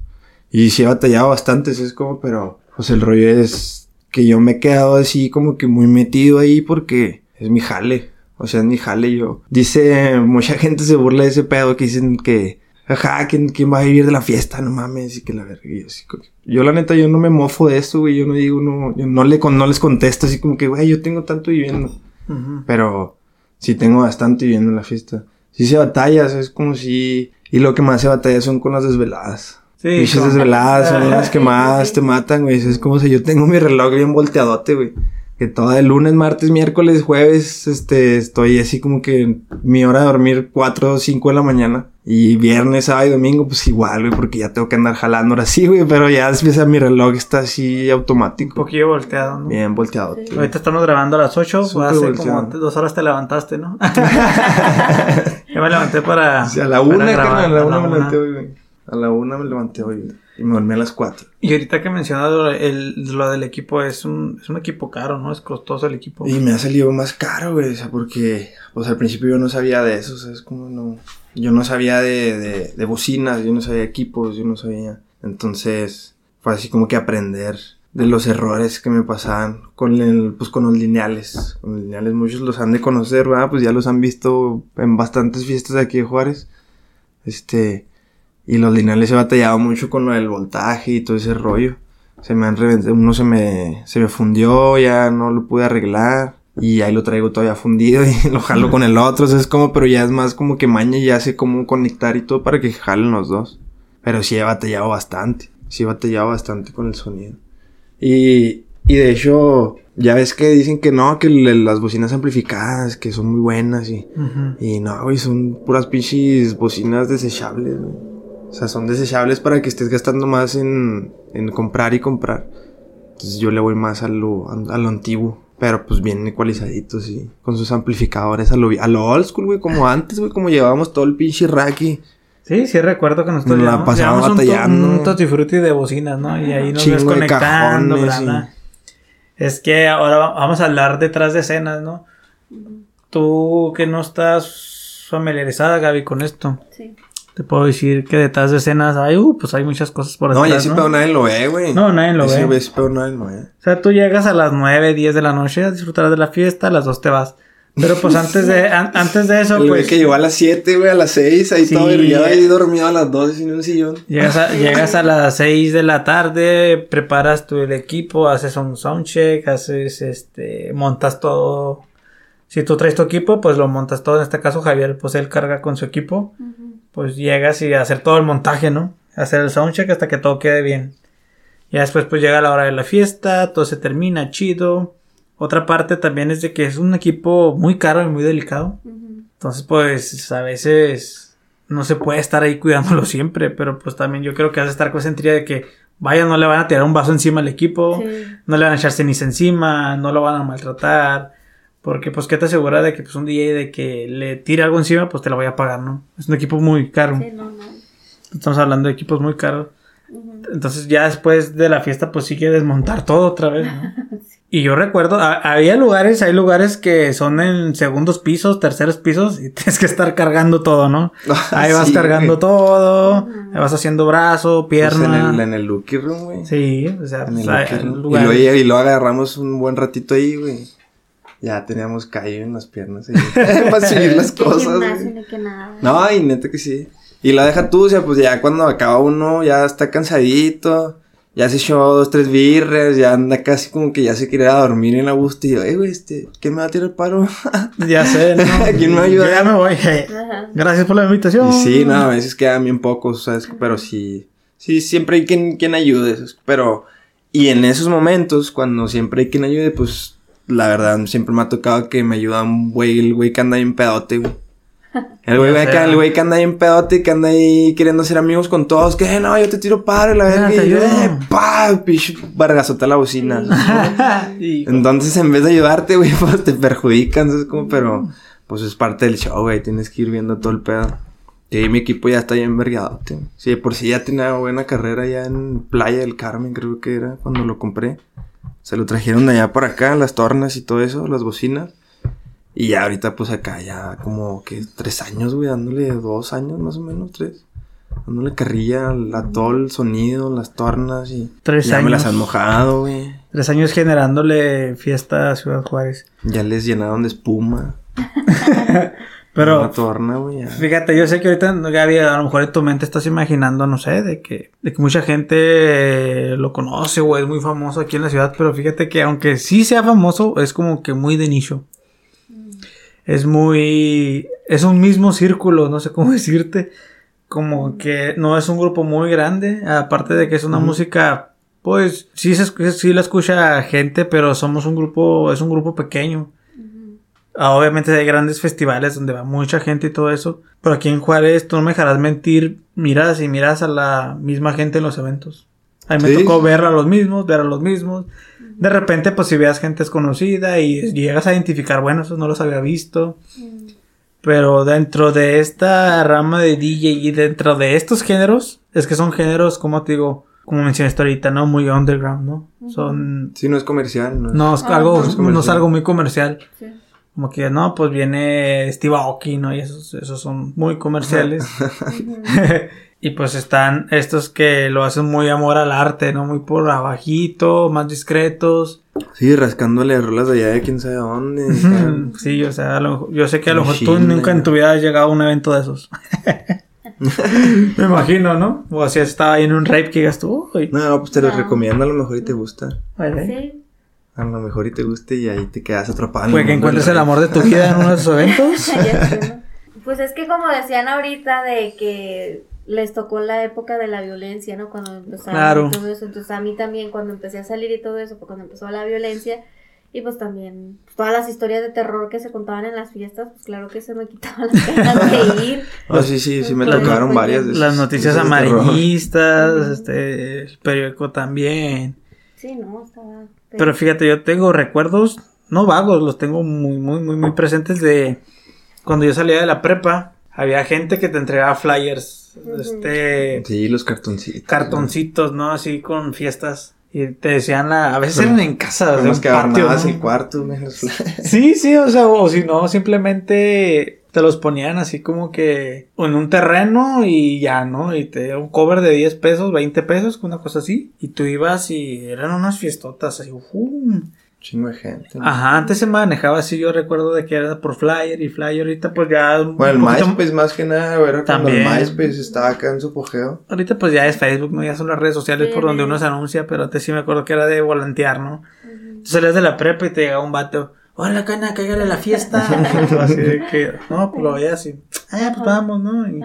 Y sí he batallado bastante, ¿sabes cómo? Pero, pues, el rollo es que yo me he quedado así como que muy metido ahí porque es mi jale. O sea, es mi jale yo. Dice, mucha gente se burla de ese pedo que dicen que ajá, ¿quién, quién va a vivir de la fiesta? No mames, y que la verga. yo, así yo, la neta, yo no me mofo de esto, güey. Yo no digo, no, yo no, le, no les contesto así como que, güey, yo tengo tanto viviendo. Ujú. Pero sí tengo bastante viviendo en la fiesta. Sí se batalla, es como si... Y lo que más se batalla son con las desveladas. Sí, con- desveladas son (laughs) las que más te matan, güey. Es como si yo tengo mi reloj bien volteadote, güey. Que todo el lunes, martes, miércoles, jueves, este, estoy así como que mi hora de dormir 4 o 5 de la mañana. Y viernes, sábado y domingo, pues igual, güey, porque ya tengo que andar jalando ahora sí, güey. Pero ya empieza mi reloj, está así Un automático. poquillo volteado, ¿no? Bien. Sí. güey. Ahorita estamos grabando a las 8, Súper hace volteado. como dos horas te levantaste, ¿no? (laughs) (laughs) Yo me levanté para. A la una, grabar, carnal, a la a una la me una. levanté hoy, güey. A la una me levanté hoy, güey. Y me dormí a las cuatro. Y ahorita que mencionas lo, el- lo del equipo, es un, es un equipo caro, ¿no? Es costoso el equipo. Y me ha salido más caro, güey. O sea, porque, pues al principio yo no sabía de eso, o sea, es como no. Yo no sabía de, de, de bocinas, yo no sabía de equipos, yo no sabía. Entonces, fue así como que aprender de los errores que me pasaban con el, pues con los lineales. Con los lineales muchos los han de conocer, ¿verdad? Pues ya los han visto en bastantes fiestas de aquí de Juárez. Este, y los lineales he batallado mucho con lo del voltaje y todo ese rollo. Se me han reventado, uno se me, se me fundió, ya no lo pude arreglar. Y ahí lo traigo todavía fundido y (laughs) lo jalo con el otro. O sea, es como, pero ya es más como que maña y ya sé cómo conectar y todo para que jalen los dos. Pero sí he batallado bastante. Sí he batallado bastante con el sonido. Y, y de hecho, ya ves que dicen que no, que le- las bocinas amplificadas, que son muy buenas y... Ujú. Y no, güey, son puras pinches bocinas desechables, güey. O sea, son desechables para que estés gastando más en, en comprar y comprar. Entonces yo le voy más a lo, a lo antiguo. Pero pues bien ecualizaditos y con sus amplificadores a lo, a lo old school, güey, como antes, güey, como llevábamos todo el pinche rack y Sí, sí recuerdo que nosotros Nos la llevamos, pasábamos un, to- batallando. un frutti de bocinas, ¿no? Y ahí nos Chingo ves de conectando, cajones bla, y-. Es que ahora va- vamos a hablar detrás de escenas, ¿no? Tú que no estás familiarizada, Gaby, con esto. Sí. Te puedo decir que detrás de escenas hay, uh, pues hay muchas cosas por No, detrás, ya ese ¿no? pedo nadie lo ve, güey. No, nadie lo Ese- ve. Ese pedo nadie lo ve. O sea, tú llegas a las 9, 10 de la noche a disfrutar de la fiesta, a las 2 te vas. Pero pues antes de, (laughs) an- antes de eso, El pues... que llegó a las 7, güey, a las 6, ahí Sí. todo vergueado, ahí dormido a las 12 sin un sillón. Llegas a, (laughs) llegas a las 6 de la tarde, preparas tu el equipo, haces un soundcheck, haces este, montas todo. Si tú traes tu equipo, pues lo montas todo. En este caso, Javier, pues él carga con su equipo. Pues llegas y a hacer todo el montaje, ¿no? Hacer el soundcheck hasta que todo quede bien. Ya después, pues llega la hora de la fiesta, todo se termina chido. Otra parte también es de que es un equipo muy caro y muy delicado. Entonces, pues, a veces no se puede estar ahí cuidándolo (laughs) siempre, pero pues también yo creo que has de estar con esa intriga de que, vaya, no le van a tirar un vaso encima al equipo, Sí. no le van a echar ceniza encima, no lo van a maltratar, porque pues, ¿qué te asegura de que pues un DJ de que le tire algo encima, pues te lo voy a pagar, ¿no? Es un equipo muy caro. Sí, no, no. Estamos hablando de equipos muy caros. Entonces ya después de la fiesta pues sí que desmontar todo otra vez, ¿no? (laughs) Y yo recuerdo, había lugares, hay lugares que son en segundos pisos, terceros pisos y (laughs) tienes que estar cargando todo, ¿no? (laughs) Ahí vas Sí, cargando güey. todo, ahí vas haciendo brazo, Pues pierna. en el, en el Lucky Room, güey. Sí, o sea, En pues, el hay- Lucky hay Room. Y luego, y luego agarramos un buen ratito ahí, güey. Ya teníamos callo en las piernas (laughs) para subir las cosas, gimnasio güey. ni que nada. No, y neta que sí. Y la deja tú, o sea, pues ya cuando acaba uno, ya está cansadito. Ya se echó dos, tres birres, ya anda casi como que ya se quiere ir a dormir en la gusto. Y yo, eh, güey, este, ¿quién me va a tirar el paro? (laughs) Ya sé, ¿no? (laughs) ¿Quién me ayuda? Yo ya me voy. Gracias por la invitación. Y sí, no, a veces quedan bien pocos, ¿sabes? Pero sí, sí, siempre hay quien, quien ayude, ¿sabes? Pero, y en esos momentos, cuando siempre hay quien ayude, pues, la verdad, siempre me ha tocado que me ayuda un güey, el güey que anda bien pedote, güey. El güey, (laughs) Ya que- el güey que anda bien pedote, que anda ahí queriendo ser amigos con todos, que "Eh, no, yo te tiro y la verga, y yo, eh, pa, picho, bargazota la bocina. (laughs) Entonces, en vez de ayudarte, güey, (laughs) pues te perjudican, ¿sabes? Como, pero, pues es parte del show, güey, tienes que ir viendo todo el pedo. Y ahí mi equipo ya está bien vergado, tío. Sí, de por sí ya tenía buena carrera ya en Playa del Carmen, creo que era, cuando lo compré. Se lo trajeron de allá por acá, las tornas y todo eso, las bocinas. Y ya ahorita, pues acá ya como que tres años, güey, dándole dos años más o menos, tres. Dándole carrilla a todo el sonido, las tornas y... Tres ya me las años. han mojado, güey. Tres años generándole fiesta a Ciudad Juárez. Ya les llenaron de espuma. (laughs) Pero Una torna, güey. ya. Fíjate, yo sé que ahorita, Gaby, a lo mejor en tu mente estás imaginando, no sé, de que, de que mucha gente lo conoce o es muy famoso aquí en la ciudad, pero fíjate que aunque sí sea famoso, es como que muy de nicho. Es muy... Es un mismo círculo, no sé cómo (laughs) decirte. Como que no es un grupo muy grande, aparte de que es una música, pues sí, se, sí la escucha gente, pero somos un grupo, es un grupo pequeño. Ah, Obviamente hay grandes festivales donde va mucha gente y todo eso. Pero aquí en Juárez, tú no me dejarás mentir, miras y miras a la misma gente en los eventos. A mí me tocó ver a los mismos, ver a los mismos. De repente, pues si veas gente desconocida y llegas a identificar, bueno, esos no los había visto. Pero dentro de esta rama de DJ y dentro de estos géneros, es que son géneros, como te digo, como mencionaste ahorita, ¿no? Muy underground, ¿no? Son... Sí, no es comercial, ¿no? No es Ah, algo, no es no es algo muy comercial. Sí. Como que no, pues viene Steve Aoki, ¿no? Y esos, esos son muy comerciales. (laughs) (laughs) y pues están estos que lo hacen muy amor al arte, ¿no? Muy por abajito, más discretos. Sí, rascándole rolas de allá de quién sabe dónde. (laughs) Sí, o sea, a lo mejor- yo sé que a lo mejor tú nunca en tu vida has llegado a un evento de esos. Me imagino, ¿no? O así estaba ahí en un rape que digas tú, uy, No, no, pues te lo recomiendo, a lo mejor y te gusta. vale. Sí. A lo mejor y te guste y ahí te quedas atrapado. en Puede que encuentres el amor de tu vida en uno de esos (laughs) eventos. Pues es que como decían ahorita de que les tocó la época de la violencia, ¿no? Cuando empezaron Claro. todo eso. Entonces a mí también cuando empecé a salir y todo eso fue cuando empezó la violencia. Y pues también pues, todas las historias de terror que se contaban en las fiestas, pues claro que se me (laughs) quitaban las ganas de ir. (laughs) Ah, sí, sí, sí me Claro, tocaron pues, varias. de Las noticias de terror. amarillistas, este, el periódico también. Sí, no, estaba... Pero fíjate, yo tengo recuerdos, no vagos, los tengo muy, muy, muy, muy presentes de cuando yo salía de la prepa. Había gente que te entregaba flyers, este, Sí, los cartoncitos. cartoncitos, ¿no? Así con fiestas. Y te decían la, a veces eran en casa, o sea, que patio, adornabas ¿no? el cuarto. Sí, sí, o sea, o si no, simplemente te los ponían así como que en un terreno y ya, ¿no? Y te un cover de 10 pesos, 20 pesos, una cosa así. Y tú ibas y eran unas fiestotas así, ¡fum! Chingo de gente. ¿no? Ajá, antes se manejaba así, yo recuerdo de que era por flyer y flyer, ahorita pues ya... Bueno, el poquito- MySpace más que nada, era cuando el También. MySpace estaba acá en su apogeo. Ahorita pues ya es Facebook, ¿no? Ya son las redes sociales Sí, por donde uno se anuncia, pero antes sí me acuerdo que era de volantear, ¿no? Tú salías de la prepa y te llegaba un vato. Hola, cana, cáigale a la fiesta. (laughs) así de que, (laughs) no, pues lo veías así. Ah, pues vamos, ¿no? Y,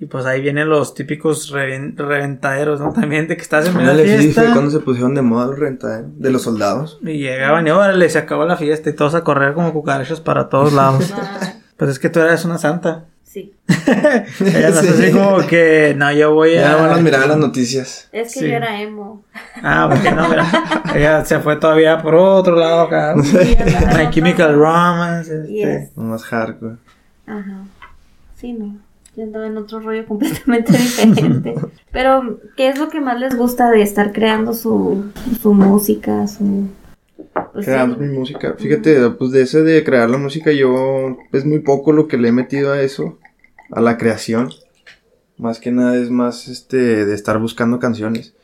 y, pues ahí vienen los típicos reven- reventaderos, ¿no? También de que estás en medio de sí, fiesta. fue cuando se pusieron de moda los rentaderos de los soldados. Y llegaban y órale, se acabó la fiesta y todos a correr como cucarachas para todos lados. Pues es que tú eras una santa. sí. (laughs) Ella no Sí. así como que, no, yo voy a... Ya no van a mirar las noticias. Es que Sí. yo era emo. Ah, porque no, mira. Ella se fue todavía por otro lado acá. My Chemical Romance. Este. Yes. Más hardcore. Ajá. Sí, no. Yo andaba en otro rollo completamente (laughs) diferente. Pero, ¿qué es lo que más les gusta de estar creando su, su música? Su. Pues, Creamos sí. mi música. Fíjate, pues de ese de crear la música, yo es muy poco lo que le he metido a eso, a la creación. Más que nada es más este de estar buscando canciones.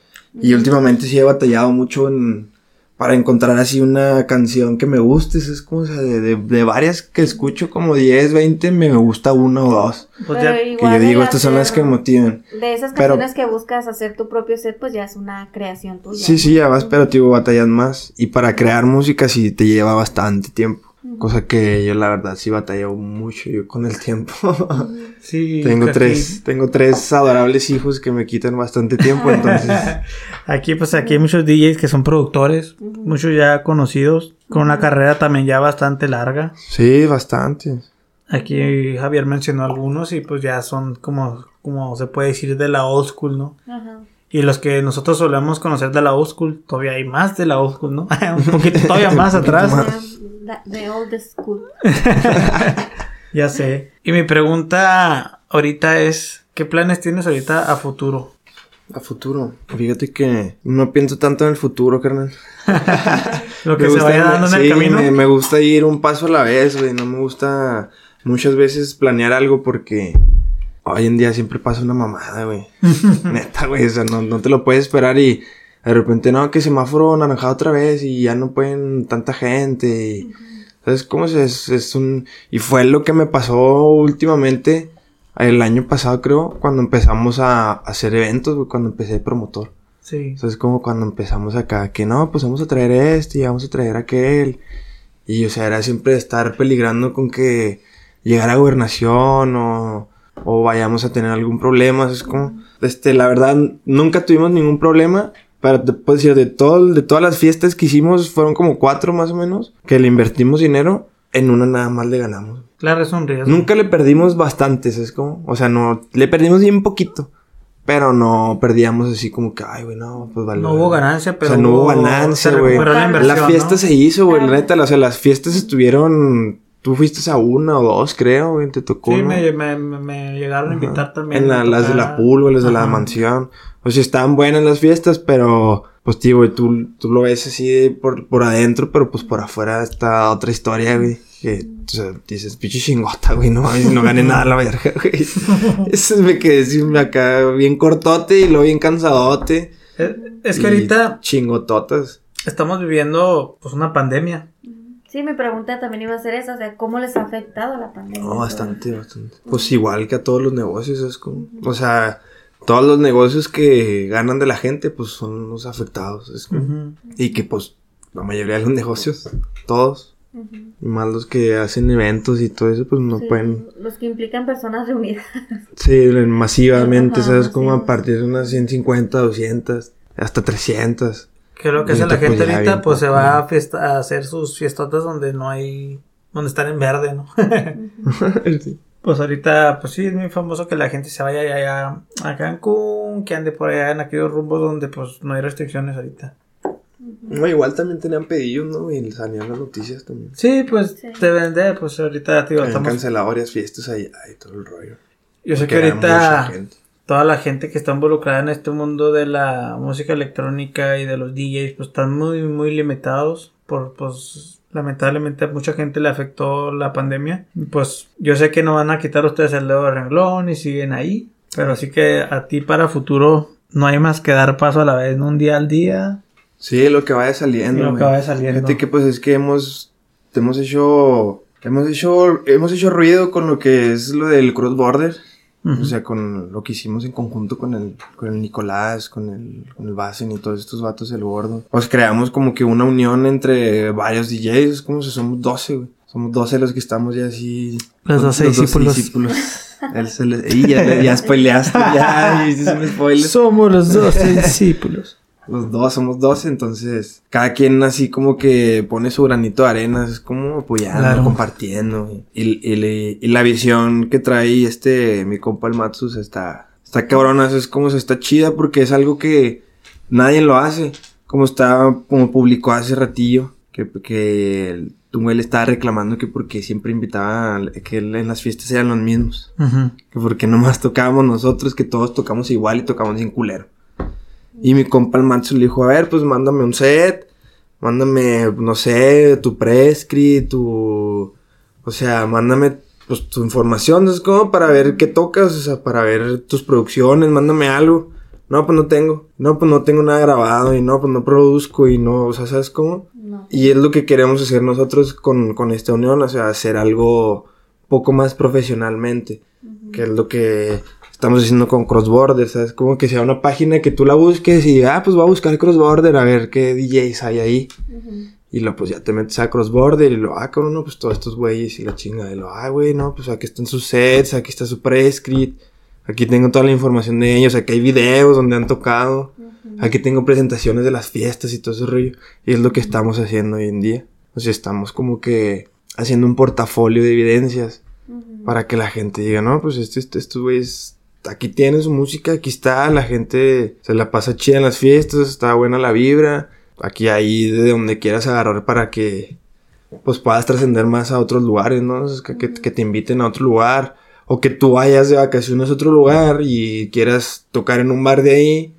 Y últimamente sí he batallado mucho en para encontrar así una canción que me guste. Es como o sea, de, de, de varias que escucho, como 10, 20, me gusta una o dos. Pues ya, Que igual yo digo, estas son las que hacer- motivan. De esas pero- canciones que buscas hacer tu propio set, pues ya es una creación tuya. Sí, sí, ya vas, pero tío, batallas más. Y para crear música sí te lleva bastante tiempo. Cosa que yo la verdad sí batallo mucho yo con el tiempo. (laughs) sí. tengo aquí- tres, tengo tres adorables hijos que me quitan bastante tiempo, entonces. (laughs) Aquí, pues aquí hay muchos DJs que son productores, muchos ya conocidos, con una carrera también ya bastante larga. Sí, bastante. Aquí Javier mencionó algunos y pues ya son como, como se puede decir de la old school, ¿no? Ajá. Y los que nosotros solemos conocer de la old school, todavía hay más de la old school, ¿no? (laughs) un poquito todavía más atrás. De, de old school. (laughs) Ya sé. Y mi pregunta ahorita es, ¿qué planes tienes ahorita a futuro? A futuro. Fíjate que no pienso tanto en el futuro, carnal. (laughs) Lo que Me se gusta- vaya dando en el sí, camino. Me, me gusta ir un paso a la vez, güey. No me gusta muchas veces planear algo porque hoy en día siempre pasa una mamada, güey. (laughs) Neta, güey. O sea, no, no te lo puedes esperar y de repente, no, que semáforo naranjado otra vez y ya no pueden tanta gente. y ¿Sabes cómo es? es? Es un... Y fue lo que me pasó últimamente, el año pasado creo, cuando empezamos a hacer eventos, güey, cuando empecé de promotor. Sí. O sea, es como cuando empezamos acá, que no, pues vamos a traer este y vamos a traer aquel. Y o sea, era siempre estar peligrando con que llegara a gobernación o, o vayamos a tener algún problema. Es como, este, la verdad, nunca tuvimos ningún problema. Pero te puedo decir, de, todo, de todas las fiestas que hicimos, fueron como cuatro más o menos, que le invertimos dinero, en una nada más le ganamos. Claro, es un riesgo. Nunca le perdimos bastantes, es como, o sea, no, le perdimos bien poquito. Pero no perdíamos así como que, ay, güey, no, pues vale. No hubo ganancia, pero O sea, no hubo ganancia, güey. la La fiesta ¿no? se hizo, güey, la neta. O sea, las fiestas estuvieron. Tú fuiste a una o dos, creo, güey, te tocó. Sí, ¿no? me, me, me- llegaron a invitar también. En la- las de la pool, güey, las de la Ajá. mansión. O sea, estaban buenas las fiestas, pero. Pues, tío, güey, tú, tú lo ves así de por, por adentro, pero pues por afuera está otra historia, güey. Que, o sea, dices, pinche chingota, güey, no, no gané nada a la verga, (laughs) güey. Eso me quedé así acá bien cortote y luego bien cansadote. Es, es que y ahorita Chingototas. estamos viviendo pues una pandemia. Sí, mi pregunta también iba a ser esa, o sea, ¿cómo les ha afectado la pandemia? No, bastante, bastante. Pues igual que a todos los negocios, es como, o sea, todos los negocios que ganan de la gente, pues son los afectados, es como- Ujú. y que pues la mayoría de los negocios, todos, Ujú. y más los que hacen eventos y todo eso, pues no Sí, pueden, Los que implican personas reunidas. sí, masivamente, Ajá, sabes, como a partir de unas 150, 200, hasta 300. Que lo que hace la gente pues, ahorita, bien pues se va a, fiesta- a hacer sus fiestotas donde no hay, donde están en verde, ¿no? (laughs) (laughs) Sí. Pues ahorita, pues sí, es muy famoso que la gente se vaya allá a Cancún, que ande por allá en aquellos rumbos donde pues no hay restricciones ahorita. No, igual también tenían pedidos, ¿no? Y salían las noticias también. Sí, pues Sí. te vende, pues ahorita, tío, estamos... cancelado varias fiestas ahí, ahí todo el rollo. Yo sé que ahorita... toda la gente que está involucrada en este mundo de la música electrónica y de los DJs, pues están muy, muy limitados por, pues, lamentablemente a mucha gente le afectó la pandemia. Pues yo sé que no van a quitar ustedes el dedo de renglón y siguen ahí, pero así que a ti para futuro no hay más que dar paso a la vez, un día al día. Sí, lo que vaya saliendo. Lo que vaya saliendo. Fíjate que pues es que hemos, hemos hecho, hemos hecho, hemos hecho ruido con lo que es lo del cross border. Ujú. O sea, con lo que hicimos en conjunto con el, con el Nicolás, con el, con el Basen y todos estos vatos del gordo. Pues creamos como que una unión entre varios DJs, es como si somos 12, güey. Somos 12 los que estamos ya así. Los 12 discípulos. Él se le- y ya, ya (laughs) spoileaste, ya, hiciste un spoiler. Somos los dos discípulos. Los dos, somos dos, entonces cada quien así como que pone su granito de arena, es como apoyando, Claro. compartiendo. Y, y, le- y la visión que trae este, mi compa el Matsus está, está cabrona, es como se está chida porque es algo que nadie lo hace. Como está, como publicó hace ratillo, que, que el estaba reclamando que porque siempre invitaba, a- que en las fiestas eran los mismos. Ujú. Que porque nomás tocábamos nosotros, que todos tocamos igual y tocamos sin culero. Y mi compa el Matsu le dijo, a ver, pues mándame un set, mándame, no sé, tu prescrit, tu... O sea, mándame pues tu información, es como para ver qué tocas, o sea, para ver tus producciones, mándame algo. No, pues no tengo. No, pues no tengo nada grabado y no, pues no produzco y no, o sea, ¿sabes cómo? No. Y es lo que queremos hacer nosotros con, con esta unión, o sea, hacer algo poco más profesionalmente, que es lo que estamos haciendo con Crossborder, ¿sabes? Como que sea una página que tú la busques y, ah, pues voy a buscar Crossborder a ver qué DJs hay ahí. Ujú. Y lo, pues ya te metes a Crossborder y lo, ah, cabrón, no, pues todos estos güeyes y la chinga. Y lo, ah, güey, no, pues aquí están sus sets, aquí está su prescript, aquí tengo toda la información de ellos, aquí hay videos donde han tocado. Ujú. Aquí tengo presentaciones de las fiestas y todo ese rollo. Y es lo que estamos haciendo hoy en día. O sea, estamos como que haciendo un portafolio de evidencias para que la gente diga, no, pues este, este, estos güeyes, aquí tienen su música, aquí está, la gente se la pasa chida en las fiestas, está buena la vibra. Aquí ahí de donde quieras agarrar para que pues puedas trascender más a otros lugares, ¿no? Que, que te inviten a otro lugar. O que tú vayas de vacaciones a otro lugar y quieras tocar en un bar de ahí.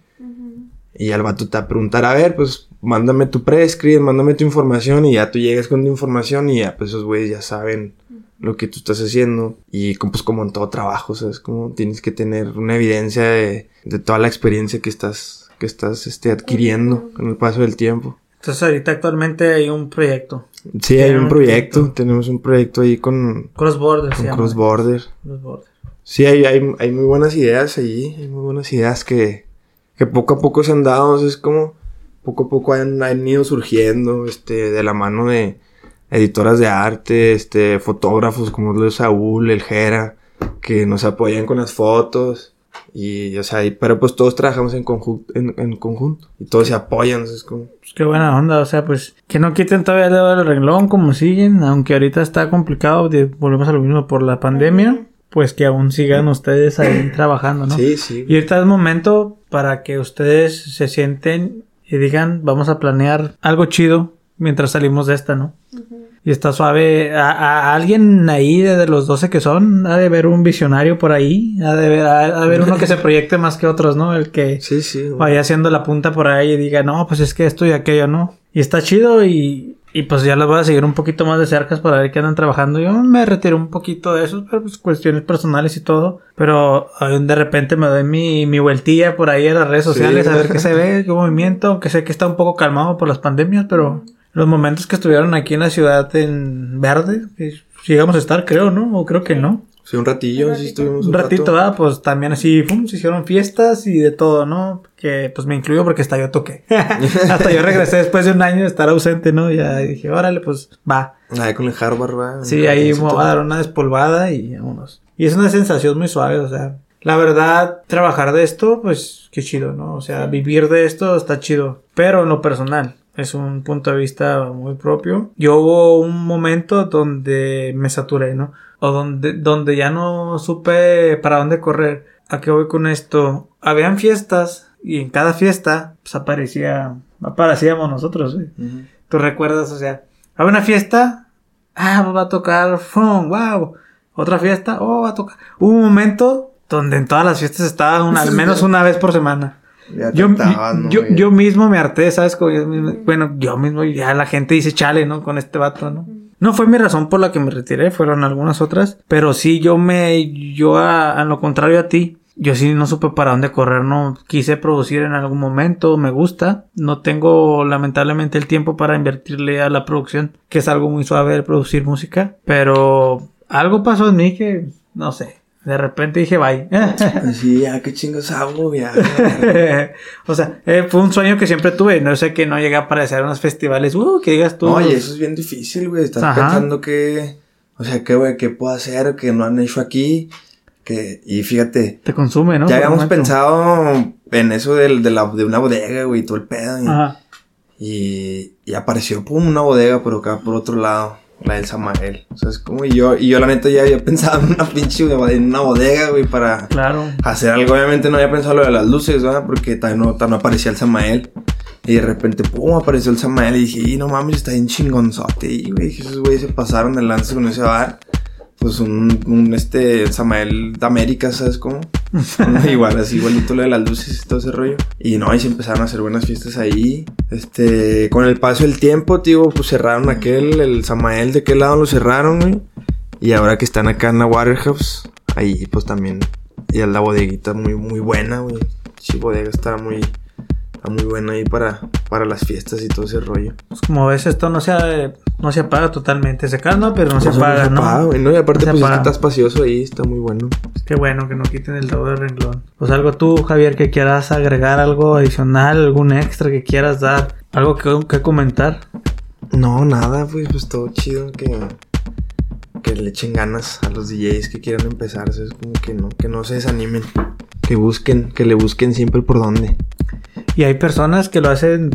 Y al vato te va a preguntar, a ver, pues mándame tu prescript, mándame tu información y ya tú llegas con tu información y ya pues esos güeyes ya saben lo que tú estás haciendo. Y como- pues como en todo trabajo, ¿sabes? Como tienes que tener una evidencia de, de toda la experiencia que estás, que estás este, adquiriendo con el paso del tiempo. Entonces ahorita actualmente hay un proyecto. Sí, hay un proyecto. proyecto. Tenemos un proyecto ahí con, Cross Border se con llama. Cross Border. Cross Border. Sí, hay, hay, hay muy buenas ideas allí. Hay muy buenas ideas que, que poco a poco se han dado. o sea, es como poco a poco han, han ido surgiendo este, de la mano de editoras de arte, este, fotógrafos como los Saúl, el Jera, que nos apoyan con las fotos. Y, o sea, y- pero pues todos trabajamos en, conjunto en, en conjunto y todos se apoyan. o sea, es como, Pues qué buena onda, o sea, pues que no quiten todavía el dedo del renglón como siguen, aunque ahorita está complicado, de- volvemos a lo mismo por la pandemia, pues que aún sigan ustedes ahí (coughs) trabajando, ¿no? Sí, sí. Y ahorita es momento para que ustedes se sienten y digan, vamos a planear algo chido mientras salimos de esta, ¿no? Y está suave. A, a alguien ahí de los 12 que son, ha de ver un visionario por ahí, ha de ver, ha, ha de haber uno que se proyecte más que otros, ¿no? El que Sí, sí. vaya haciendo la punta por ahí y diga, no, pues es que esto y aquello, ¿no? Y está chido y, y pues ya los voy a seguir un poquito más de cerca para ver qué andan trabajando. Yo me retiro un poquito de eso, pero pues cuestiones personales y todo. Pero eh, de repente me doy mi, mi vueltilla por ahí a las redes Sí. sociales a ver qué se ve, qué movimiento, aunque sé que está un poco calmado por las pandemias, pero los momentos que estuvieron aquí en la ciudad en verde, que llegamos a estar, creo, ¿no? O creo que no. Sí, un ratillo, Un sí estuvimos Un ratito, ah, pues también así, pum, se hicieron fiestas y de todo, ¿no? Que pues me incluyo porque hasta yo toqué. (laughs) hasta yo regresé después de un año de estar ausente, ¿no? Ya dije, órale, pues va. Ahí con el Harvard, va. Sí, ahí me voy a dar una despolvada y vámonos. Y es una sensación muy suave, o sea. La verdad, trabajar de esto, pues qué chido, ¿no? O sea, vivir de esto está chido. Pero en lo personal, es un punto de vista muy propio. Yo hubo un momento donde me saturé, ¿no? O donde, donde ya no supe para dónde correr. ¿A qué voy con esto? Habían fiestas y en cada fiesta, pues aparecía, aparecíamos nosotros, ¿eh? ¿Tú recuerdas? O sea, había una fiesta, ah, va a tocar, ¡fum! wow. Otra fiesta, oh, va a tocar. Hubo un momento donde en todas las fiestas estaba una- al menos una vez por semana. Yo, yo, yo mismo me harté, ¿sabes? Como yo mismo- bueno, yo mismo, ya la gente dice chale, ¿no? Con este vato, ¿no? No fue mi razón por la que me retiré, fueron algunas otras, pero sí yo me, yo a, a lo contrario a ti, yo sí no supe para dónde correr, no quise producir en algún momento, me gusta, no tengo lamentablemente el tiempo para invertirle a la producción, que es algo muy suave el producir música, pero algo pasó en mí que, no sé, de repente dije bye. (laughs) Sí, ya, qué chingos hago, ya. (laughs) o sea, eh, fue un sueño que siempre tuve. No sé que no llegué a aparecer en los festivales. Uh, que digas tú. Oye, eso es bien difícil, güey. Estás Ajá. pensando que. O sea, ¿qué, güey? ¿Qué puedo hacer? Que no han hecho aquí. Que. Y fíjate. Te consume, ¿no? ya Por habíamos pensado en eso del, de, la, de una bodega, güey, todo el pedo. Y, Ajá. y, y apareció, pum, una bodega, pero acá por otro lado. La del Samael. O sea, es como. Y yo, y yo, la neta, ya había pensado en una pinche. En una bodega, güey, para. Claro. hacer algo. Obviamente no había pensado lo de las luces, ¿verdad? Porque todavía no, todavía no aparecía el Samael. Y de repente, pum, apareció el Samael. Y dije, y no mames, está bien chingonzote. Y, güey, esos güeyes se pasaron de lanza con ese bar. Pues un, un este, Samael de América, ¿sabes cómo? (laughs) Igual, así, igualito lo de las luces y todo ese rollo. Y no, y se empezaron a hacer buenas fiestas ahí. Este, con el paso del tiempo, tío, pues cerraron aquel, el Samael, ¿de qué lado lo cerraron, güey? Y ahora que están acá en la Waterhouse, ahí pues también. Y la bodeguita muy, muy buena, güey. Sí, bodega está muy, está muy buena ahí para, para las fiestas y todo ese rollo. Pues como ves, esto no se, no se apaga totalmente. Se calma, pero no se Eso apaga, ¿no? apaga, güey, ¿no? Y aparte, No pues es que está espacioso ahí, está muy bueno. Qué bueno que no quiten el dedo de renglón. Pues algo tú, Javier, que quieras agregar algo adicional, algún extra que quieras dar, algo que, que comentar. No, nada, pues, pues todo chido que, que le echen ganas a los DJs que quieran empezar. Es como que no, que no se desanimen. Que busquen, que le busquen siempre por dónde. Y hay personas que lo hacen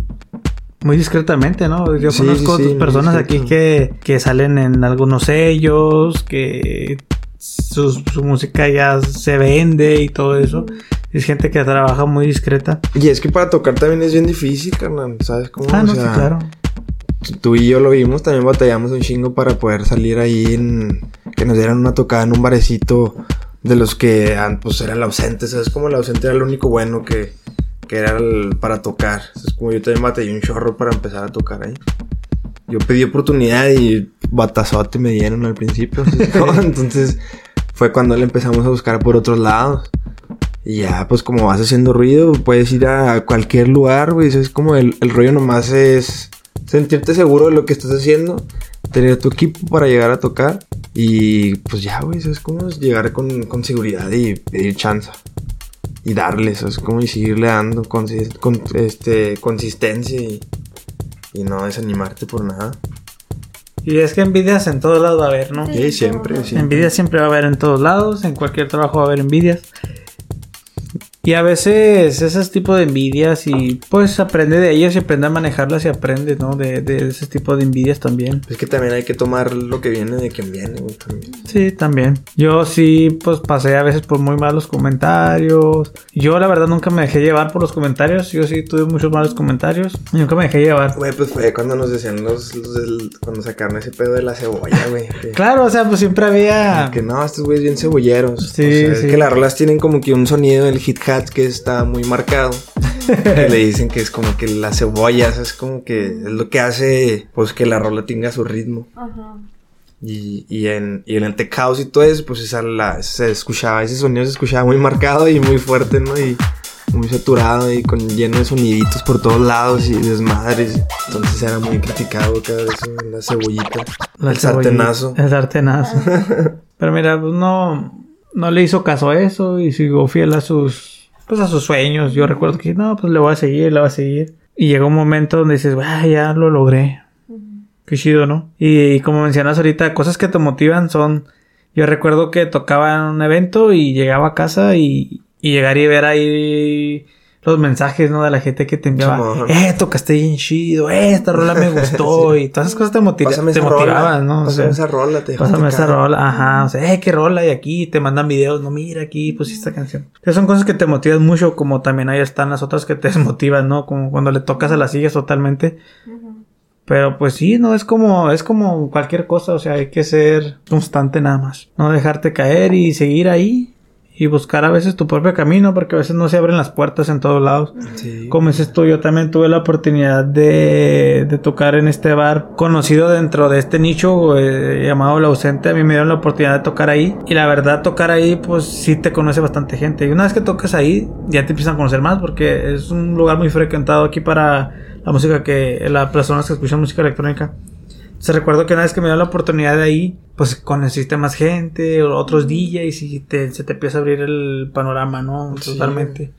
muy discretamente, ¿no? Yo Sí, conozco sí, personas aquí que, que salen en algunos sellos, que su, su música ya se vende y todo eso. Es gente que trabaja muy discreta. Y es que para tocar también es bien difícil, carnal. ¿Sabes cómo? Ah, O no, sí, sea, claro. Tú y yo lo vimos, también batallamos un chingo para poder salir ahí en... Que nos dieran una tocada en un barecito de los que ah, pues era el ausente, ¿sabes? Como el ausente era lo único bueno que, que era el- para tocar. Es como yo también batallé un chorro para empezar a tocar ahí. Yo pedí oportunidad y batazote me dieron al principio. (laughs) Entonces fue cuando le empezamos a buscar por otros lados. Y ya, pues como vas haciendo ruido, puedes ir a cualquier lugar, güey. Es como el, el rollo nomás es sentirte seguro de lo que estás haciendo, tener tu equipo para llegar a tocar. Y pues ya, güey, es como llegar con, con seguridad y pedir chance. Y darle, eso es como y seguirle dando con, este, consistencia y, y no desanimarte por nada. Y es que envidias en todos lados va a haber, ¿no? Sí. Sí, siempre, siempre. Envidias siempre va a haber en todos lados, en cualquier trabajo va a haber envidias. Y a veces esos tipos de envidias y pues aprende de ellas y aprende a manejarlas y aprende, ¿no? De, de ese tipo de envidias también. Es que también hay que tomar lo que viene de quien viene, güey, también. Sí, también. Yo sí, pues pasé a veces por muy malos comentarios. Yo la verdad nunca me dejé llevar por los comentarios. Yo sí tuve muchos malos comentarios. Y nunca me dejé llevar. Güey, pues fue cuando nos decían los, los del- cuando sacaron ese pedo de la cebolla, güey. (laughs) Claro, o sea, pues siempre había... Que no, estos güeyes bien cebolleros. Sí, O sea, es sí. que las rolas tienen como que un sonido del hit hat que está muy marcado. que le dicen que es como que la cebolla, o sea, es como que es lo que hace pues que la rola tenga su ritmo. Ajá. Y, y en, y en el house y todo eso, pues esa la, se escuchaba, ese sonido se escuchaba muy marcado y muy fuerte, ¿no? Y muy saturado y con lleno de soniditos por todos lados y desmadres. Entonces era muy criticado cada vez la cebollita. La el sartenazo. El sartenazo. (laughs) Pero mira, pues no, no le hizo caso a eso y siguió fiel a sus, pues a sus sueños. Yo recuerdo que no, pues le voy a seguir, le voy a seguir. Y llegó un momento donde dices, "Ah, ya lo logré. Qué chido, ¿no? Y, como mencionas ahorita, cosas que te motivan son... Yo recuerdo que tocaba en un evento y llegaba a casa y, y llegar y ver ahí los mensajes, ¿no? De la gente que te enviaba. Eh, tocaste bien chido. Eh, esta rola me (laughs) gustó. Y todas esas cosas te, motiva- Pásame te motivaban, rola. ¿no? O Pásame sea, esa rola, te Pásame esa rola, ajá, o sea, eh, qué rola y aquí te mandan videos, no, mira aquí pusiste esta canción. Esas son cosas que te motivan mucho, como también ahí están las otras que te (laughs) desmotivan, ¿no? Como cuando le tocas a las sillas totalmente. Pero pues sí, no, es como, es como cualquier cosa, o sea, hay que ser constante nada más. No dejarte caer y seguir ahí y buscar a veces tu propio camino, porque a veces no se abren las puertas en todos lados. Sí. Como dices tú, yo también tuve la oportunidad de, de tocar en este bar conocido dentro de este nicho eh, llamado El Ausente. A mí me dieron la oportunidad de tocar ahí. Y la verdad, tocar ahí, pues sí te conoce bastante gente. Y una vez que tocas ahí, ya te empiezan a conocer más porque es un lugar muy frecuentado aquí para la música que, las personas que escuchan música electrónica. Se recuerdo que una vez que me dio la oportunidad de ahí, pues conociste más gente, otros DJs y te- se te empieza a abrir el panorama, ¿no? Sí. Totalmente.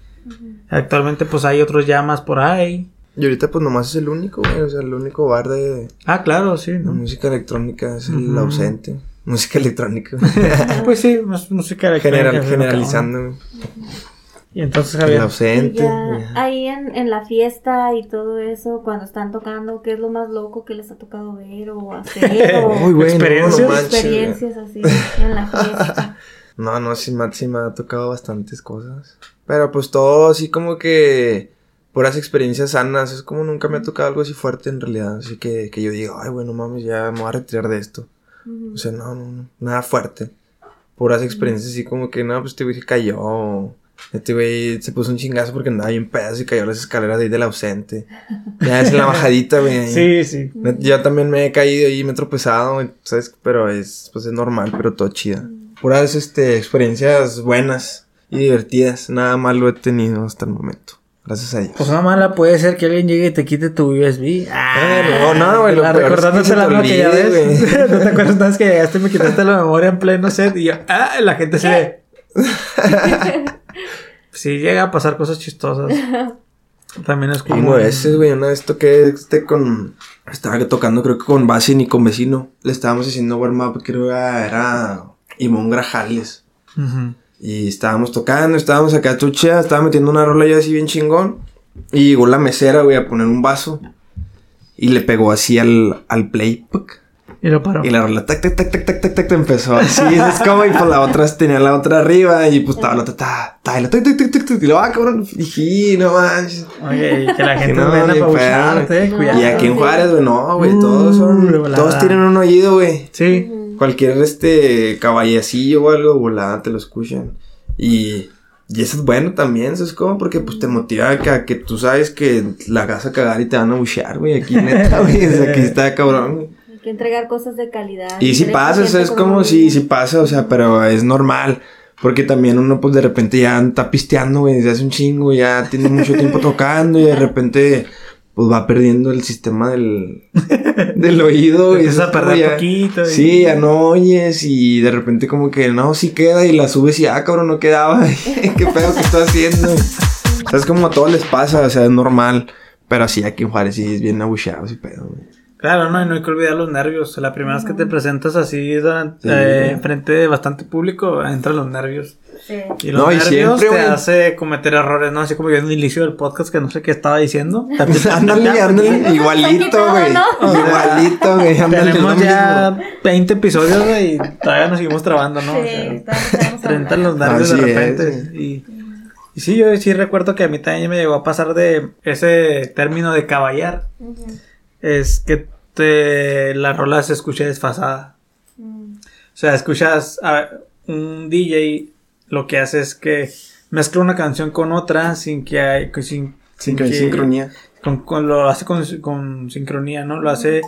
Actualmente pues hay otros ya más por ahí. Y ahorita pues nomás es el único, güey. O sea, el único bar de, Ah, claro, sí, de ¿no? música electrónica es el ausente. Música electrónica. (laughs) Pues sí, más música electrónica, General, al fin y Y entonces El Javier, Y ausente. ya ahí en, en la fiesta y todo eso, cuando están tocando, ¿qué es lo más loco que les ha tocado ver o hacer? (laughs) O Uy, güey, no, no ¿Experiencias? experiencias así en la fiesta. (laughs) No, no, sí me, sí me ha tocado bastantes cosas. Pero pues todo así como que puras experiencias sanas. Es como nunca me ha tocado algo así fuerte en realidad. Así que, que yo digo, ay, bueno, mames, ya me voy a retirar de esto. O sea, no, no, no, nada fuerte. Puras experiencias así como que, no, pues güey se cayó. o Este güey se puso un chingazo porque andaba bien pedazo y cayó las escaleras de ahí del ausente. Ya es en la bajadita, güey. ahí. (laughs) sí, sí. Yo también me he caído y me he tropezado, ¿sabes? Pero es, pues es normal, pero todo chida. Puras, este, experiencias buenas y divertidas. Nada malo he tenido hasta el momento. Gracias a Dios. Pues una mala puede ser que alguien llegue y te quite tu USB. Ah, no, no, güey, lo la- es que recordándote se la que ya ves. (laughs) ¿No te acuerdas una vez que llegaste y me quitaste la memoria en pleno set? Y yo, ah, la gente se (laughs) ve. Sí, llega a pasar cosas chistosas. (laughs) También es como. como veces, güey, una vez toqué este con... Estaba tocando creo que con Basin y con Vecino. Le estábamos haciendo warm-up, creo que era, Imón Grajales. Ujú. Y estábamos tocando, estábamos acá tucha, estaba metiendo una rola yo así bien chingón. Y llegó la mesera, güey, a poner un vaso. Y le pegó así al, al play. Y lo paró. Y la rola, tac, tac, tac, tac, tac, tac, tac, empezó así. Es como, y pues la otra tenía la otra arriba. Y pues estaba la otra, ta, ta, y la, tac, tac, tac, tac, tac, y lo, ah, cabrón, dije, no manches. Oye, y que la gente No, venga ni a pedo, pabucharte, No. cuidado. Y aquí en. Juárez, güey, no, güey, Uh, todos son, todos tienen un oído, güey. Sí. Cualquier, este, caballecillo o algo, volada, te lo escuchan. Y, y eso es bueno también, eso es como porque, pues, te motiva a que, a que tú sabes que la vas a cagar y te van a buchear, güey, aquí neta, güey, o sea, aquí está cabrón, güey. Que entregar cosas de calidad. Y si pasa, o sea, exigente es como si, si pasa, o sea, pero es normal. Porque también uno, pues de repente ya está pisteando, güey, desde hace un chingo, ya tiene mucho tiempo (laughs) tocando y de repente, pues va perdiendo el sistema del, del oído. y a perder ya- poquito. y- Sí, ya no oyes y de repente como que no, sí queda y la subes y ah, cabrón, no quedaba. (laughs) ¿Qué pedo que estás haciendo? O sea, es como a todos les pasa, o sea, es normal. Pero así aquí en Juárez sí es bien abucheado ese pedo, güey. Claro, no, y no hay que olvidar los nervios. La primera vez que te presentas así durante, Sí. eh, frente de bastante público, entran los nervios. Sí. Y los No, y nervios siempre, te hace cometer errores, ¿no? Así como yo en el inicio del podcast que no sé qué estaba diciendo. (laughs) Ándale, ándale, igualito, güey. ¿no? O sea, Igualito, güey. Tenemos mismo. ya 20 episodios güey, y todavía nos seguimos trabando, ¿no? O Sí, sea, te entran los nervios de Así repente. es. Y, y sí, yo sí recuerdo que a mí también me llegó a pasar de ese término de caballar. Ujú. Es que te, la rola se escucha desfasada. Mm. O sea, escuchas a un DJ, lo que hace es que mezcla una canción con otra sin que hay, que sin, Sin que hay sincronía. con- con- lo hace con, con sincronía, ¿no? Lo hace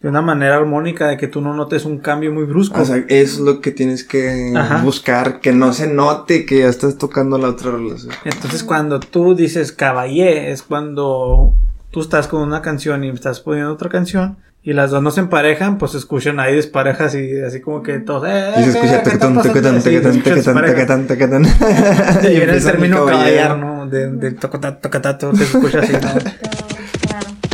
de una manera armónica de que tú no notes un cambio muy brusco. O sea, eso es lo que tienes que Ajá. buscar, que no se note que ya estás tocando la otra sea. Entonces cuando tú dices caballé es cuando tú estás con una canción y estás poniendo otra canción y las dos no se emparejan, pues se escuchan ahí desparejas y así como que todos... Eh, Y se ¿qué- escucha tacatán, tacatán, tacatán. Y viene el término caballero. caballar, ¿no? De, de tocata, tocatato, que se escucha así, ¿no? (laughs)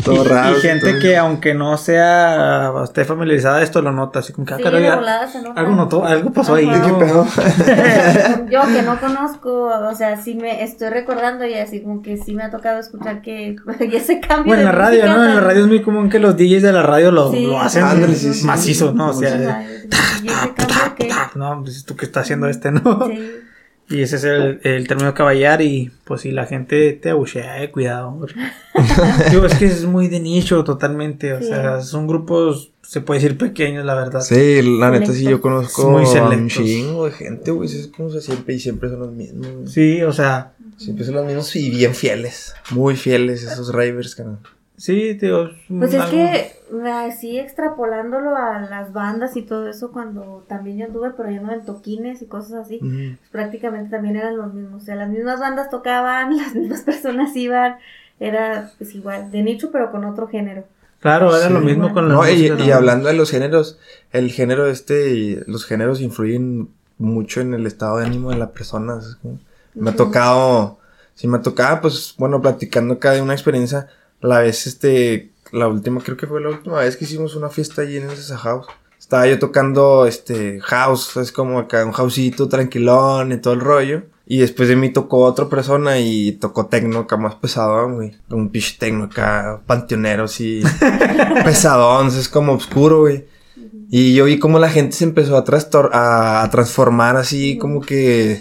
Todo y, raro. y gente todo. que aunque no sea esté familiarizada esto lo nota así como que ah, Sí, caray, de ya- volada se nota. algo notó algo pasó ahí Ajá. ¿Qué ¿no? pedo? (laughs) Yo que no conozco, o sea, sí me estoy recordando y así como que sí me ha tocado escuchar que (laughs) y ese cambio Bueno, en la radio, música ¿no? En la radio es muy común que los DJs de la radio lo, Sí, lo hacen sí, sí. macizo, ¿no? O sea, no, pues tú que estás haciendo este, ¿no? sí. Y ese es el, el término caballar y pues si la gente te abuchea, eh, cuidado. (laughs) Digo, es que es muy de nicho totalmente, o Sí. sea, son grupos, se puede decir pequeños, la verdad. Sí, la neta sí yo conozco Muy a un chingo de gente, güey. Es como se siempre y siempre son los mismos. Sí, o sea, Siempre son los mismos y bien fieles. Muy fieles esos ravers, cara. Sí, digo. Pues es algo- que así extrapolándolo a las bandas y todo eso, cuando también yo anduve pero yendo en toquines y cosas así, Ujú. pues prácticamente también eran los mismos. O sea, las mismas bandas tocaban, (laughs) las mismas personas iban, era pues igual, de nicho pero con otro género. Claro, era Sí. lo mismo con la No, y, música, y ¿no? hablando de los géneros, el género este, y los géneros influyen mucho en el estado de ánimo de la persona. es como- Me ha tocado, si me ha tocado, pues bueno, platicando acá de una experiencia, la vez este, la última, creo que fue la última vez que hicimos una fiesta allí en esa house. Estaba yo tocando este house, es como acá un houseito tranquilón y todo el rollo. Y después de mí tocó otra persona y tocó tecno acá más pesadón, güey. Un pitch tecno acá, panteonero así, (laughs) pesadón, es como oscuro, güey. Y yo vi como la gente se empezó a, a, a transformar así, como que...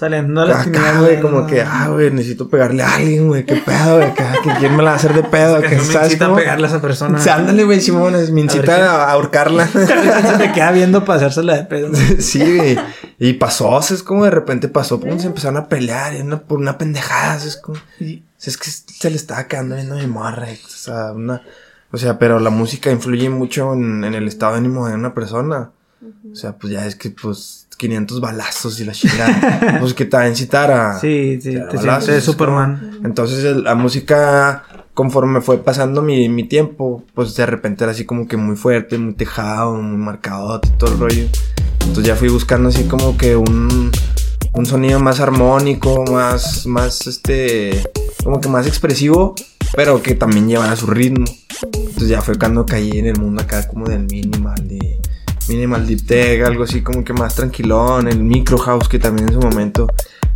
Saliendo a las güey, como ¿no? que, ah, güey, necesito pegarle a alguien, güey, qué pedo, güey, que quién me la va a hacer de pedo, Que que no me sabes a cómo? pegarle a esa persona. Sí, ándale, güey, Simón, me A incita qué- a ahorcarla. (laughs) Se te queda viendo para hacérsela de pedo. (laughs) sí, güey. Y pasó, o sea, es como de repente pasó, pum, se empezaron a pelear, y una, por una pendejada, o sea, es como, o sea, es que se le estaba quedando viendo mi morra, o sea, una, o sea, pero la música influye mucho en, en el estado de ánimo de una persona. O sea, pues ya es que, pues, 500 balazos y la chingada. (laughs) pues que te va a incitar a. Sí, sí, te balazos, sientes es como- Superman. Entonces el- la música, conforme fue pasando mi, mi tiempo, pues de repente era así como que muy fuerte, muy tejado, muy marcado todo el rollo. Entonces ya fui buscando así como que un, un sonido más armónico, más, más este, como que más expresivo, pero que también llevara su ritmo. Entonces ya fue cuando caí en el mundo acá como del minimal, de minimal deep tech, algo así como que más tranquilón, el micro house que también en su momento.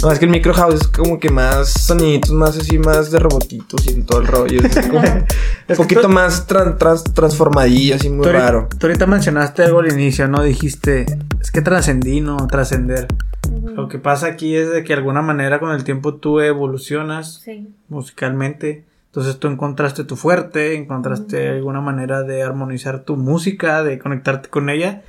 No, es que el micro house es como que más soniditos, más así, más de robotitos y todo el rollo. Es como (laughs) un poquito tú- más tran- trans- transformadillo, así muy Tú raro. tú ahorita mencionaste algo al inicio, ¿no? Dijiste, es que trascendí, ¿no? Trascender. Lo que pasa aquí es de que de alguna manera con el tiempo tú evolucionas Sí. musicalmente. Entonces tú encontraste tu fuerte, encontraste alguna manera de armonizar tu música, de conectarte con ella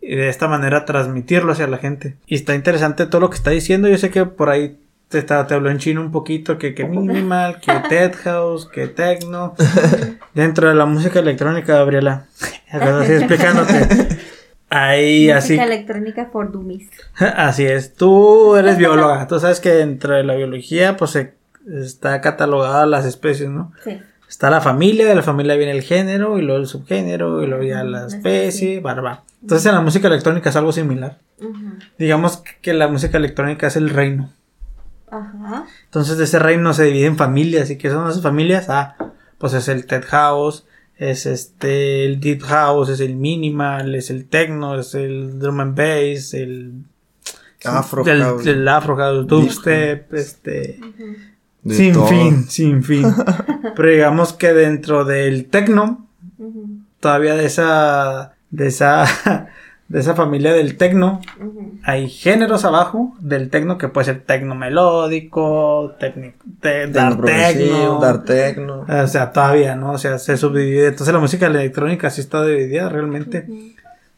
y de esta manera transmitirlo hacia la gente. Y está interesante todo lo que está diciendo. Yo sé que por ahí te, está- te habló en chino un poquito, que, que minimal, que (laughs) tech house, que techno. (laughs) Dentro de la música electrónica, Gabriela. (laughs) Así explicándote. Así. Música electrónica for dummies. Así es. Tú eres bióloga. Tú sabes que dentro de la biología, pues se está catalogada las especies, ¿no? Sí. Está la familia, de la familia viene el género, y luego el subgénero, y luego ya la especie, barba. Entonces en la música electrónica es algo similar. Digamos que la música electrónica es el reino. Ajá. Entonces de ese reino se divide en familias. ¿Y qué son esas familias? Ah, pues es el Tech House, es este, el Deep House, es el Minimal, es el Techno, es el Drum and Bass, el... Afro el, house. el Afro House, Dubstep, este... De sin todo. fin, sin fin. (laughs) Pero digamos que dentro del Techno, Ujú. todavía de esa... De esa... (laughs) De esa familia del tecno, hay géneros abajo del tecno que puede ser tecno melódico, tecni- te- Tecno dar tecno, Dar tecno. o sea, todavía, ¿no? O sea, se subdivide. Entonces la música electrónica sí está dividida realmente. Ujú.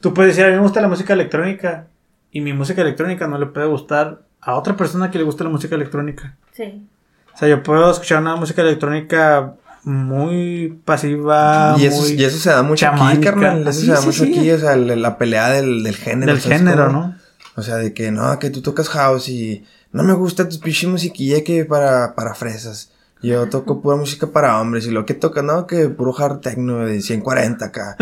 Tú puedes decir, a mí me gusta la música electrónica y mi música electrónica no le puede gustar a otra persona que le guste la música electrónica. Sí. O sea, yo puedo escuchar una música electrónica muy pasiva, y, eso, muy y eso se da mucho aquí, carnal. Eso Sí, se da sí, mucho sí. aquí, o sea, la, la pelea del, del género. del ¿sabes género? ¿no? O sea, de que no, que tú tocas house y no me gusta tu pinche musiquilla que para, para fresas. Yo toco (laughs) pura música para hombres y lo que toca, no, que puro hard techno de 140 acá.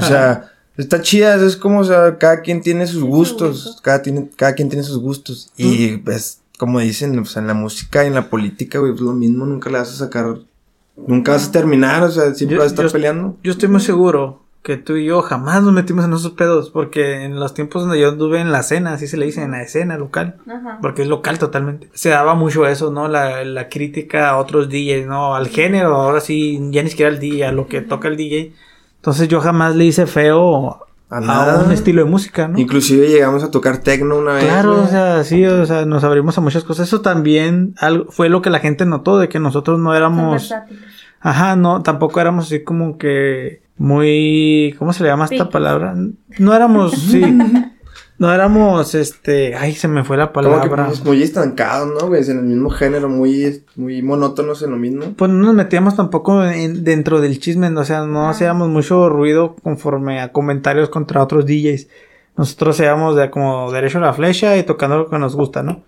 O sea, (laughs) está chida, es como, o sea, cada quien tiene sus gustos, gusto. cada, tiene, cada quien tiene sus gustos. Y pues, como dicen, o sea, en la música y en la política, güey, pues lo mismo, nunca le vas a sacar, nunca vas a terminar, o sea, siempre Yo- vas a estar yo- peleando. Yo estoy muy seguro que tú y yo jamás nos metimos en esos pedos, porque en los tiempos donde yo anduve en la escena, así se le dice, en la escena local, Ajá. porque es local totalmente, se daba mucho eso, ¿no? La, la crítica a otros DJs, ¿no? Al género, ahora sí, ya ni siquiera al DJ, a lo que toca el DJ. Entonces yo jamás le hice feo A a, nada. un estilo de música, ¿no? Inclusive llegamos a tocar techno una vez. Claro, o sea, sí, o sea, nos abrimos a muchas cosas. Eso también algo, fue lo que la gente notó, de que nosotros no éramos... Ajá, no, tampoco éramos así como que muy, ¿cómo se le llama esta palabra? No éramos, (laughs) sí, no éramos, este, ay, se me fue la Como que palabra. pues, muy estancados, ¿no, güey? En el mismo género, muy, muy monótonos en lo mismo. Pues no nos metíamos tampoco en- dentro del chisme, o sea, no Ah. hacíamos mucho ruido conforme a comentarios contra otros DJs. Nosotros íbamos de como derecho a la flecha y tocando lo que nos gusta, ¿no?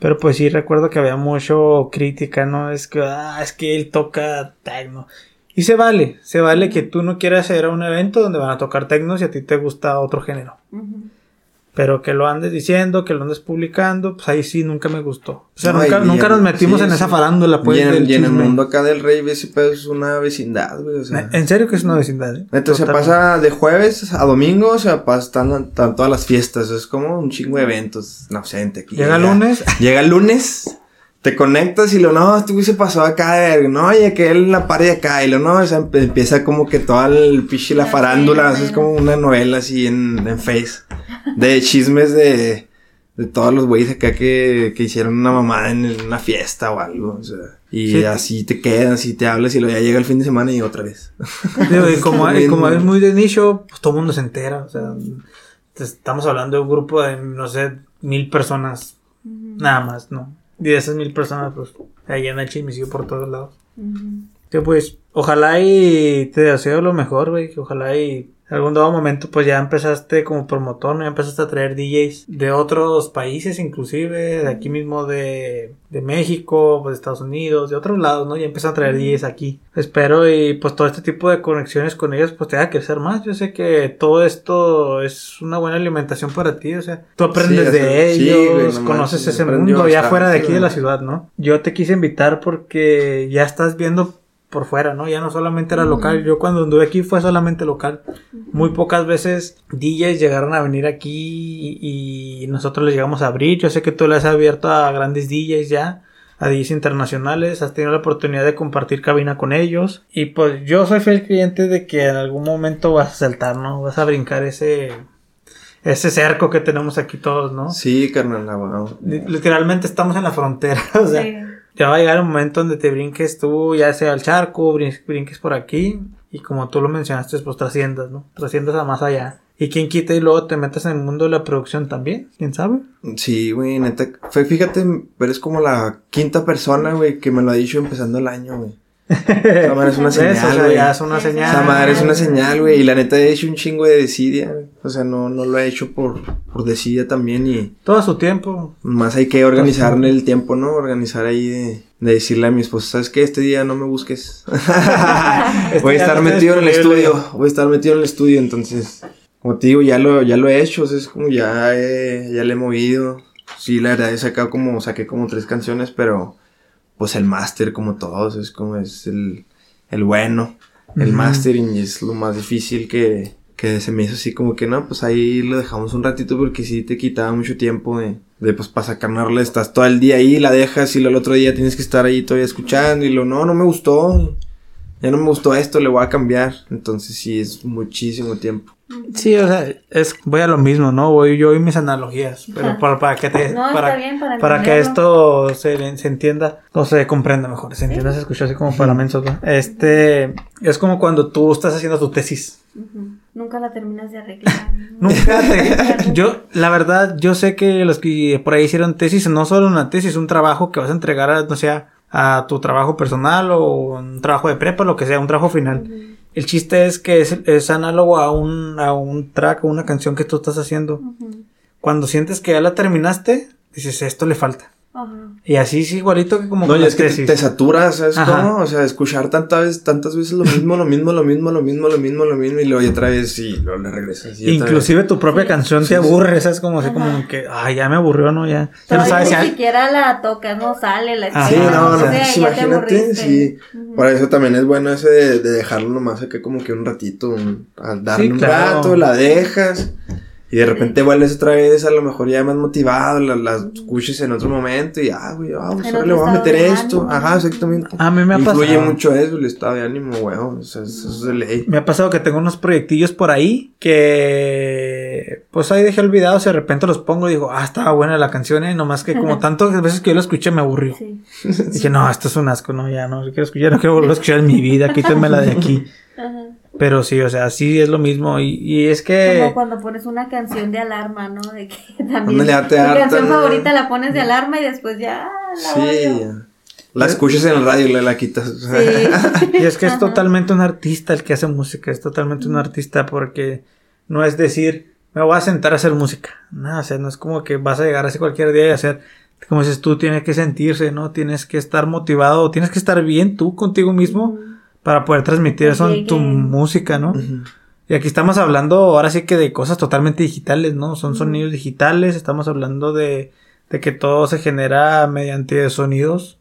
Pero pues sí recuerdo que había mucho crítica, ¿no? Es que, ah, es que él toca techno. Y se vale, se vale que tú no quieras ir a un evento donde van a tocar techno si a ti te gusta otro género. Pero que lo andes diciendo, que lo andes publicando, pues ahí sí nunca me gustó. O sea, No, nunca, nunca nos metimos sí, en esa farándula, pues, y en, del y en el mundo acá del rey, ese pedo es una vecindad, güey. O sea, En serio que es una vecindad, ¿eh? Neta, se pasa de jueves a domingo, o sea, están, están todas las fiestas. Es como un chingo de eventos. No sé, gente aquí. Llega el lunes, (laughs) Llega el lunes, te conectas y lo no, este güey se pasó acá, de- no, oye, que él la pared acá, y lo no, o sea, empieza como que toda el pichi, la La farándula, es como una novela así en, en Face, de chismes de, de todos los güeyes acá que, que hicieron una mamada en una fiesta o algo, o sea, y Sí. así te quedas y te hablas y luego ya llega el fin de semana y otra vez. Digo, y (laughs) como, y como es muy de nicho, pues todo el mundo se entera. O sea, estamos hablando de un grupo de, no sé, mil personas, nada más, ¿no? Y de esas mil personas, pues, ahí anda el chismecillo por todos lados. Ujú. Que pues, ojalá y te deseo lo mejor, güey. Que ojalá y algún dado momento, pues ya empezaste como promotor, ¿no? Ya empezaste a traer DJs de otros países, inclusive, de aquí mismo de, de México, pues de Estados Unidos, de otros lados, ¿no? Ya empezaste a traer DJs aquí. Espero y pues todo este tipo de conexiones con ellos, pues te haga crecer más. Yo sé que todo esto es una buena alimentación para ti, o sea, tú aprendes Sí, de sí, ellos, güey, conoces ese mundo ya fuera de aquí de la ciudad, ¿no? Yo te quise invitar porque ya estás viendo por fuera, ¿no? Ya no solamente era local. Yo cuando anduve aquí fue solamente local. Muy pocas veces DJs llegaron a venir aquí y, y nosotros les llegamos a abrir. Yo sé que tú le has abierto a grandes DJs ya, a DJs internacionales. Has tenido la oportunidad de compartir cabina con ellos. Y pues yo soy fiel cliente de que en algún momento vas a saltar, ¿no? Vas a brincar ese, ese cerco que tenemos aquí todos, ¿no? Sí, carnal, wow. Literalmente estamos en la frontera, (laughs) o sea. Sí. Ya va a llegar un momento donde te brinques tú, ya sea al charco, brin- brinques por aquí, y como tú lo mencionaste, pues trasciendas, ¿no? Trasciendas a más allá. Y quien quita y luego te metas en el mundo de la producción también, ¿quién sabe? Sí, güey, neta. Fíjate, eres como la quinta persona, güey, que me lo ha dicho empezando el año, güey. Esa madre es una señal, güey. es una señal. Esa madre es una señal, güey. Y la neta he hecho un chingo de desidia. O sea, no, no lo he hecho por, por desidia también. Y Todo su tiempo. más hay que organizar en el tiempo, ¿no? Organizar ahí de, de decirle a mi esposa, ¿sabes qué? Este día no me busques. (laughs) (laughs) voy a estar metido en el estudio. Voy a estar metido en el estudio. Entonces, como te digo, ya lo, ya lo he hecho. O sea, es como ya, he- ya le he movido. Sí, la verdad he sacado como, saqué como tres canciones, pero pues el máster como todos, es como es el, el bueno. El mastering es lo más difícil que, que se me hizo así como que no, pues ahí lo dejamos un ratito porque sí te quitaba mucho tiempo de, de pues para sacar una rola, estás todo el día ahí, la dejas y luego el otro día tienes que estar ahí todavía escuchando y lo no, no me gustó, ya no me gustó esto, le voy a cambiar, entonces sí es muchísimo tiempo. Sí, o sea, es, voy a lo mismo, ¿no? Voy yo y mis analogías, pero Ajá. para, para que te, No, para, está bien, para para que esto se, se entienda, o se comprenda mejor, se entienda, se escucha así como para mensos, ¿no? Este, es como cuando tú estás haciendo tu tesis. Nunca la terminas de arreglar. (laughs) Nunca te, (laughs) yo, la verdad, yo sé que los que por ahí hicieron tesis, no solo una tesis, un trabajo que vas a entregar, a, no sea, a tu trabajo personal o un trabajo de prepa, lo que sea, un trabajo final. El chiste es que es, es análogo a un, a un track o una canción que tú estás haciendo. Cuando sientes que ya la terminaste, dices, esto le falta. Ajá. Y así es igualito que como No, y es que te, te saturas, ¿sabes Ajá. cómo? O sea, escuchar tantas veces, tantas veces lo mismo, lo mismo, lo mismo, lo mismo, lo mismo, lo mismo, y luego y otra vez y luego le regresas. y. Inclusive tu propia Sí. canción Sí, te sí. aburre, ¿sabes? Como así como que, ay, ya me aburrió, ¿no? Ya, ya no sabes ni si... siquiera la tocas, no sale, la Ajá. Sí, no, no, sea, pues imagínate, sí. Por eso también es bueno ese de, de dejarlo nomás acá como que un ratito, un- al darle Sí, un claro. rato, la dejas y de repente vuelves otra vez a lo mejor ya más motivado, la, la escuches en otro momento y ah, güey, ah, pues En ahora le voy a meter esto, ánimo. ajá, exactamente. A mí me ha Influye pasado. mucho eso, el estado de ánimo, güey, o sea, eso es de ley. Me ha pasado que tengo unos proyectillos por ahí que pues ahí dejé olvidados y de repente los pongo y digo, ah, estaba buena la canción, eh, nomás que como (laughs) tantas veces que yo la escuché me aburrió. Sí. Dije, no, esto es un asco, no, ya no quiero escuchar, no quiero volver a escuchar en mi vida, quítenmela de aquí. Ajá. Pero sí, o sea, sí es lo mismo y, y es que... Como cuando pones una canción de alarma, ¿no? De que (laughs) también tu canción favorita la pones de alarma y después ya ah, la Sí, odio. la escuchas en el radio y la, la quitas. Sí. (laughs) Y es que es Ajá. totalmente un artista el que hace música, es totalmente un artista porque no es decir, me voy a sentar a hacer música. No, o sea, no es como que vas a llegar así cualquier día y hacer, como dices tú, tienes que sentirse, ¿no? Tienes que estar motivado, tienes que estar bien tú contigo mismo para poder transmitir eso en tu música, ¿no? Y aquí estamos hablando ahora sí que de cosas totalmente digitales, ¿no? Son sonidos digitales, estamos hablando de, de que todo se genera mediante sonidos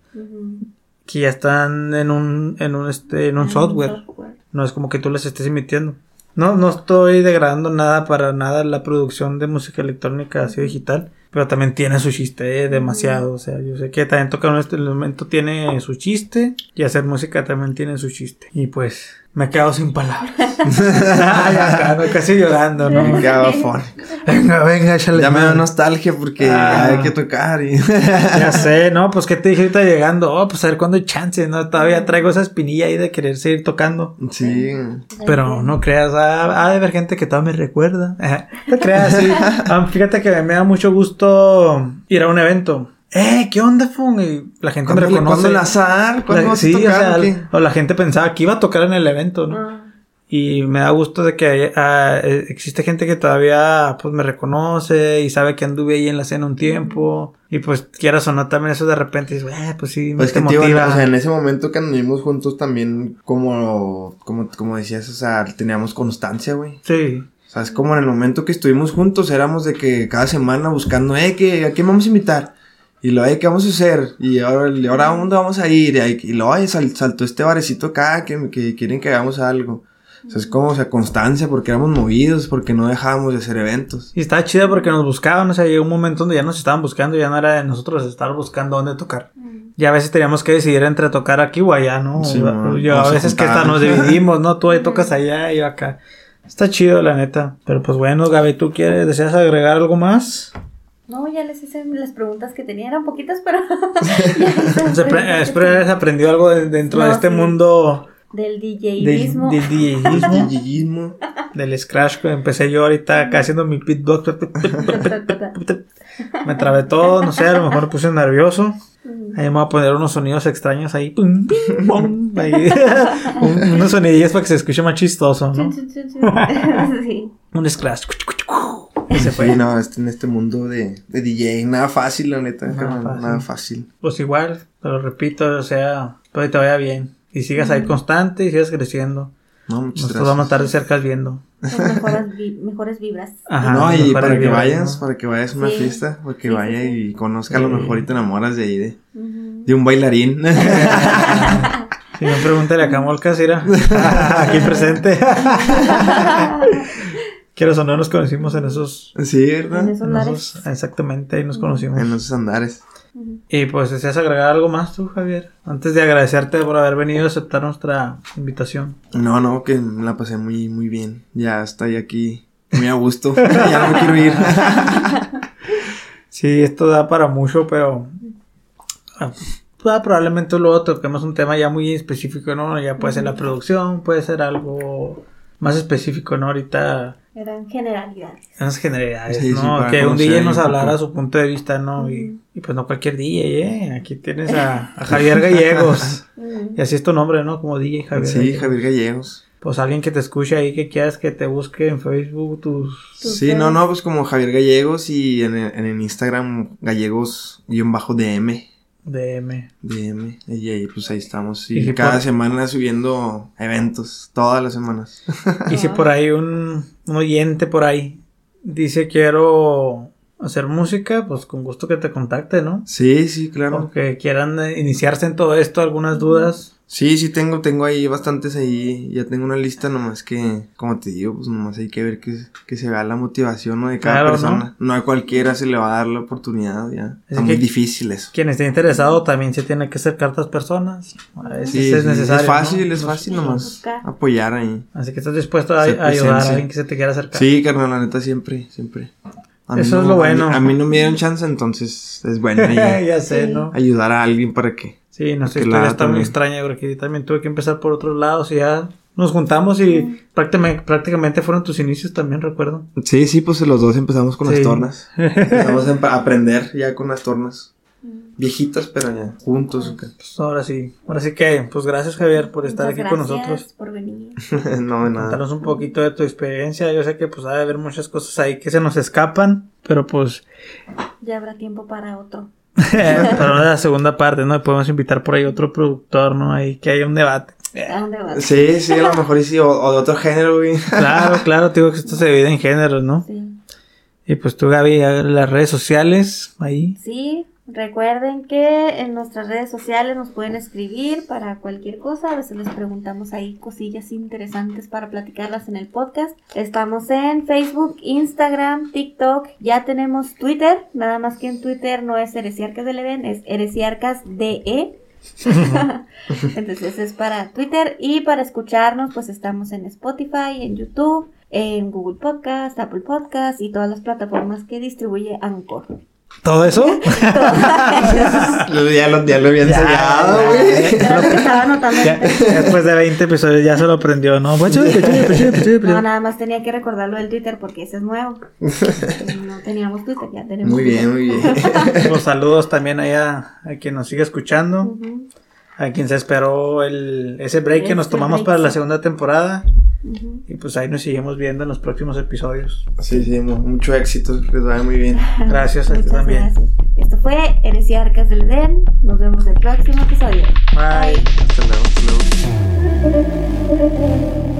que ya están en un, en un, este, en un Ah, software. No es como que tú las estés emitiendo. No, no estoy degradando nada para nada la producción de música electrónica así digital. Pero también tiene su chiste, eh, demasiado. O sea, yo sé que también tocar un instrumento tiene su chiste. Y hacer música también tiene su chiste. Y pues, me he quedado sin palabras. (laughs) Ay, acá, no, casi llorando, ¿no? Venga, bafón. Venga, venga, échale. Ya me da nostalgia porque Ah. hay que tocar y... (laughs) Ya sé, no, pues que te dije ahorita llegando. Oh, pues a ver cuándo hay chance, ¿no? Todavía traigo esa espinilla ahí de querer seguir tocando. sí. Pero no creas, ha, ha de haber gente que todavía me recuerda. (laughs) No creas, sí. Ah, fíjate que me da mucho gusto ir a un evento. ¡Eh! ¿Qué onda, Fun? Y la gente me ¿Cuándo, le- reconoce. ¿Cuándo el azar? ¿Cuándo La- vas sí, a o tocar? sea, o qué? o la gente pensaba que iba a tocar en el evento, ¿no? Ah, Y me da gusto de que eh, existe gente que todavía pues me reconoce y sabe que anduve ahí en la escena un tiempo. Y pues quieras o no, también eso de repente dices, eh, pues sí, me Pues te que te digo, motiva. o sea, en ese momento que anduvimos juntos también, como, como, como decías, o sea, teníamos constancia, güey. Sí. O sea, es como en el momento que estuvimos juntos, éramos de que cada semana buscando, eh, que, ¿a quién vamos a invitar? Y lo, ¿qué vamos a hacer? Y ahora, y ahora ¿a dónde vamos a ir? Y, ahí- y lo, ay, sal- saltó este barecito acá, que, que quieren que hagamos algo. O sea, es como, o sea, constancia, porque éramos movidos, porque no dejábamos de hacer eventos. Y estaba chido porque nos buscaban, o sea, llegó un momento donde ya nos estaban buscando, ya no era de nosotros estar buscando dónde tocar. Ya a veces teníamos que decidir entre tocar aquí o allá, ¿no? Sí, man. yo O a veces que hasta nos dividimos, ¿no? Tú ahí (laughs) tocas allá y yo acá. Está chido, la neta. Pero pues bueno, Gaby, ¿tú quieres, deseas agregar algo más? No, ya les hice las preguntas que tenía, eran poquitas, pero Espero hayas aprendido algo de- dentro de este sí. mundo Del del, DJismo. del DJismo, Yiyismo. del scratch que empecé yo ahorita acá haciendo mi beatbox. Me trabé todo, no sé, a lo mejor me puse nervioso. Ahí me voy a poner unos sonidos extraños ahí. Ahí. (laughs) Un- unos sonidillos para que se escuche más chistoso, ¿no? (laughs) sí. Un scratch. Y se fue. Sí, no, este- en este mundo de, de DJ, nada fácil, la neta, Nada carnal, fácil. nada fácil. Pues igual, te lo repito, o sea, todo te vaya bien. Y sigas ahí constante y sigas creciendo. No, muchas Nosotros vamos a estar de gracias. cerca viendo. Son (laughs) mejores, vi- mejores vibras. Ajá, no, y para que vayas, ¿no? para que vayas a una Sí. fiesta, para que Sí, vaya sí. y conozca a lo mejor y te enamoras de ahí, de, de un bailarín. (laughs) Si no, pregúntale a Camolcas, mira. (laughs) Aquí presente. Quiero o no nos conocimos en esos. sí, En ¿verdad? esos en esos- exactamente, ahí nos conocimos. En esos andares. Y pues, ¿deseas agregar algo más tú, Javier? Antes de agradecerte por haber venido a aceptar nuestra invitación. No, no, que la pasé muy, muy bien. Ya estoy aquí muy a gusto. (laughs) ya no me quiero ir. Sí, esto da para mucho, pero ah, ah, probablemente luego toquemos un tema ya muy específico, ¿no? Ya puede ser la producción, puede ser algo más específico, ¿no? Ahorita Eran generalidades. esas generalidades, Sí, sí, ¿no? que un DJ nos hablara poco. su punto de vista, ¿no? Y, y pues no cualquier DJ, ¿eh? Aquí tienes a, a (laughs) Javier Gallegos. Y así es tu nombre, ¿no? Como DJ Javier. Sí, Gallegos. Javier Gallegos. Pues alguien que te escuche ahí, que quieras que te busque en Facebook, tus... Tus Sí, no, no, pues como Javier Gallegos y en el, en el Instagram gallegos-dm. DM. DM. Y ahí, pues ahí estamos. Y Y si cada por- semana subiendo eventos. Todas las semanas. (laughs) Y si por ahí un, un oyente por ahí dice quiero hacer música, pues con gusto que te contacte, ¿no? Sí, sí, claro. O que quieran eh, iniciarse en todo esto, algunas dudas. Sí, sí, tengo, tengo ahí bastantes ahí. Ya tengo una lista, nomás que, como te digo, pues nomás hay que ver que, que se vea la motivación ¿no? de cada Claro, persona. ¿no? a cualquiera se le va a dar la oportunidad, ya. Es muy difícil eso. Quien esté interesado también se tiene que acercar a otras personas. A veces Sí, es sí, necesario. es fácil, ¿no? es fácil nomás apoyar ahí. Así que estás dispuesto a, ayudar a alguien que se te quiera acercar. Sí, carnal, la neta, siempre, siempre. A Eso es no- lo a mí- bueno. A mí, no me dieron chance, entonces es bueno (laughs) ahí ya sé. ¿no? ayudar a alguien para que... Sí, nuestra Que historia la está muy también. extraña porque también tuve que empezar por otros lados y ya nos juntamos y prácticamente, prácticamente fueron tus inicios también, recuerdo. Sí, sí, pues los dos empezamos con Sí. las tornas. (laughs) Empezamos a aprender ya con las tornas. Viejitas, pero ya juntos. ¿o qué? Pues ahora sí, ahora sí que, pues gracias Javier por estar Muchas aquí con gracias nosotros. por venir. (laughs) no, de nada. Contarnos un poquito de tu experiencia. Yo sé que pues ha de haber muchas cosas ahí que se nos escapan, pero pues Ya habrá tiempo para otro. (laughs) para la segunda parte, ¿no? Podemos invitar por ahí otro productor, ¿no? Ahí que haya un debate. ¿A dónde vas? Sí, sí, a lo mejor y sí, o, o de otro género, güey. Claro, claro, te digo que esto se divide en géneros, ¿no? Sí. Y pues tú, Gaby, las redes sociales, ahí. Sí, recuerden que en nuestras redes sociales nos pueden escribir para cualquier cosa. A veces les preguntamos ahí cosillas interesantes para platicarlas en el podcast. Estamos en Facebook, Instagram, TikTok. Ya tenemos Twitter. Nada más que en Twitter no es Heresiarcas del Edén, es Heresiarcas DE. (laughs) Entonces es para Twitter y para escucharnos pues estamos en Spotify, en YouTube, en Google Podcast, Apple Podcast y todas las plataformas que distribuye Anchor. (laughs) ¿Todo eso? ya, lo, ya lo había ya, güey. Estaba anotando. Ya, después de 20 episodios ya se lo aprendió, ¿no? Pues, No, nada más tenía que recordarlo del Twitter porque ese es nuevo. No teníamos Twitter, ya tenemos. Muy bien, muy bien. (laughs) Los saludos también ahí a, a quien nos sigue escuchando, a quien se esperó el, ese break que nos Este tomamos break, para la segunda temporada. Y pues ahí nos seguimos viendo en los próximos episodios. Sí, sí, mu- mucho éxito, que les vaya muy bien. Gracias a ti Muchas también. gracias. Esto fue Heresia Arcas del Edén. Nos vemos el próximo episodio. Bye. Hasta luego, hasta luego.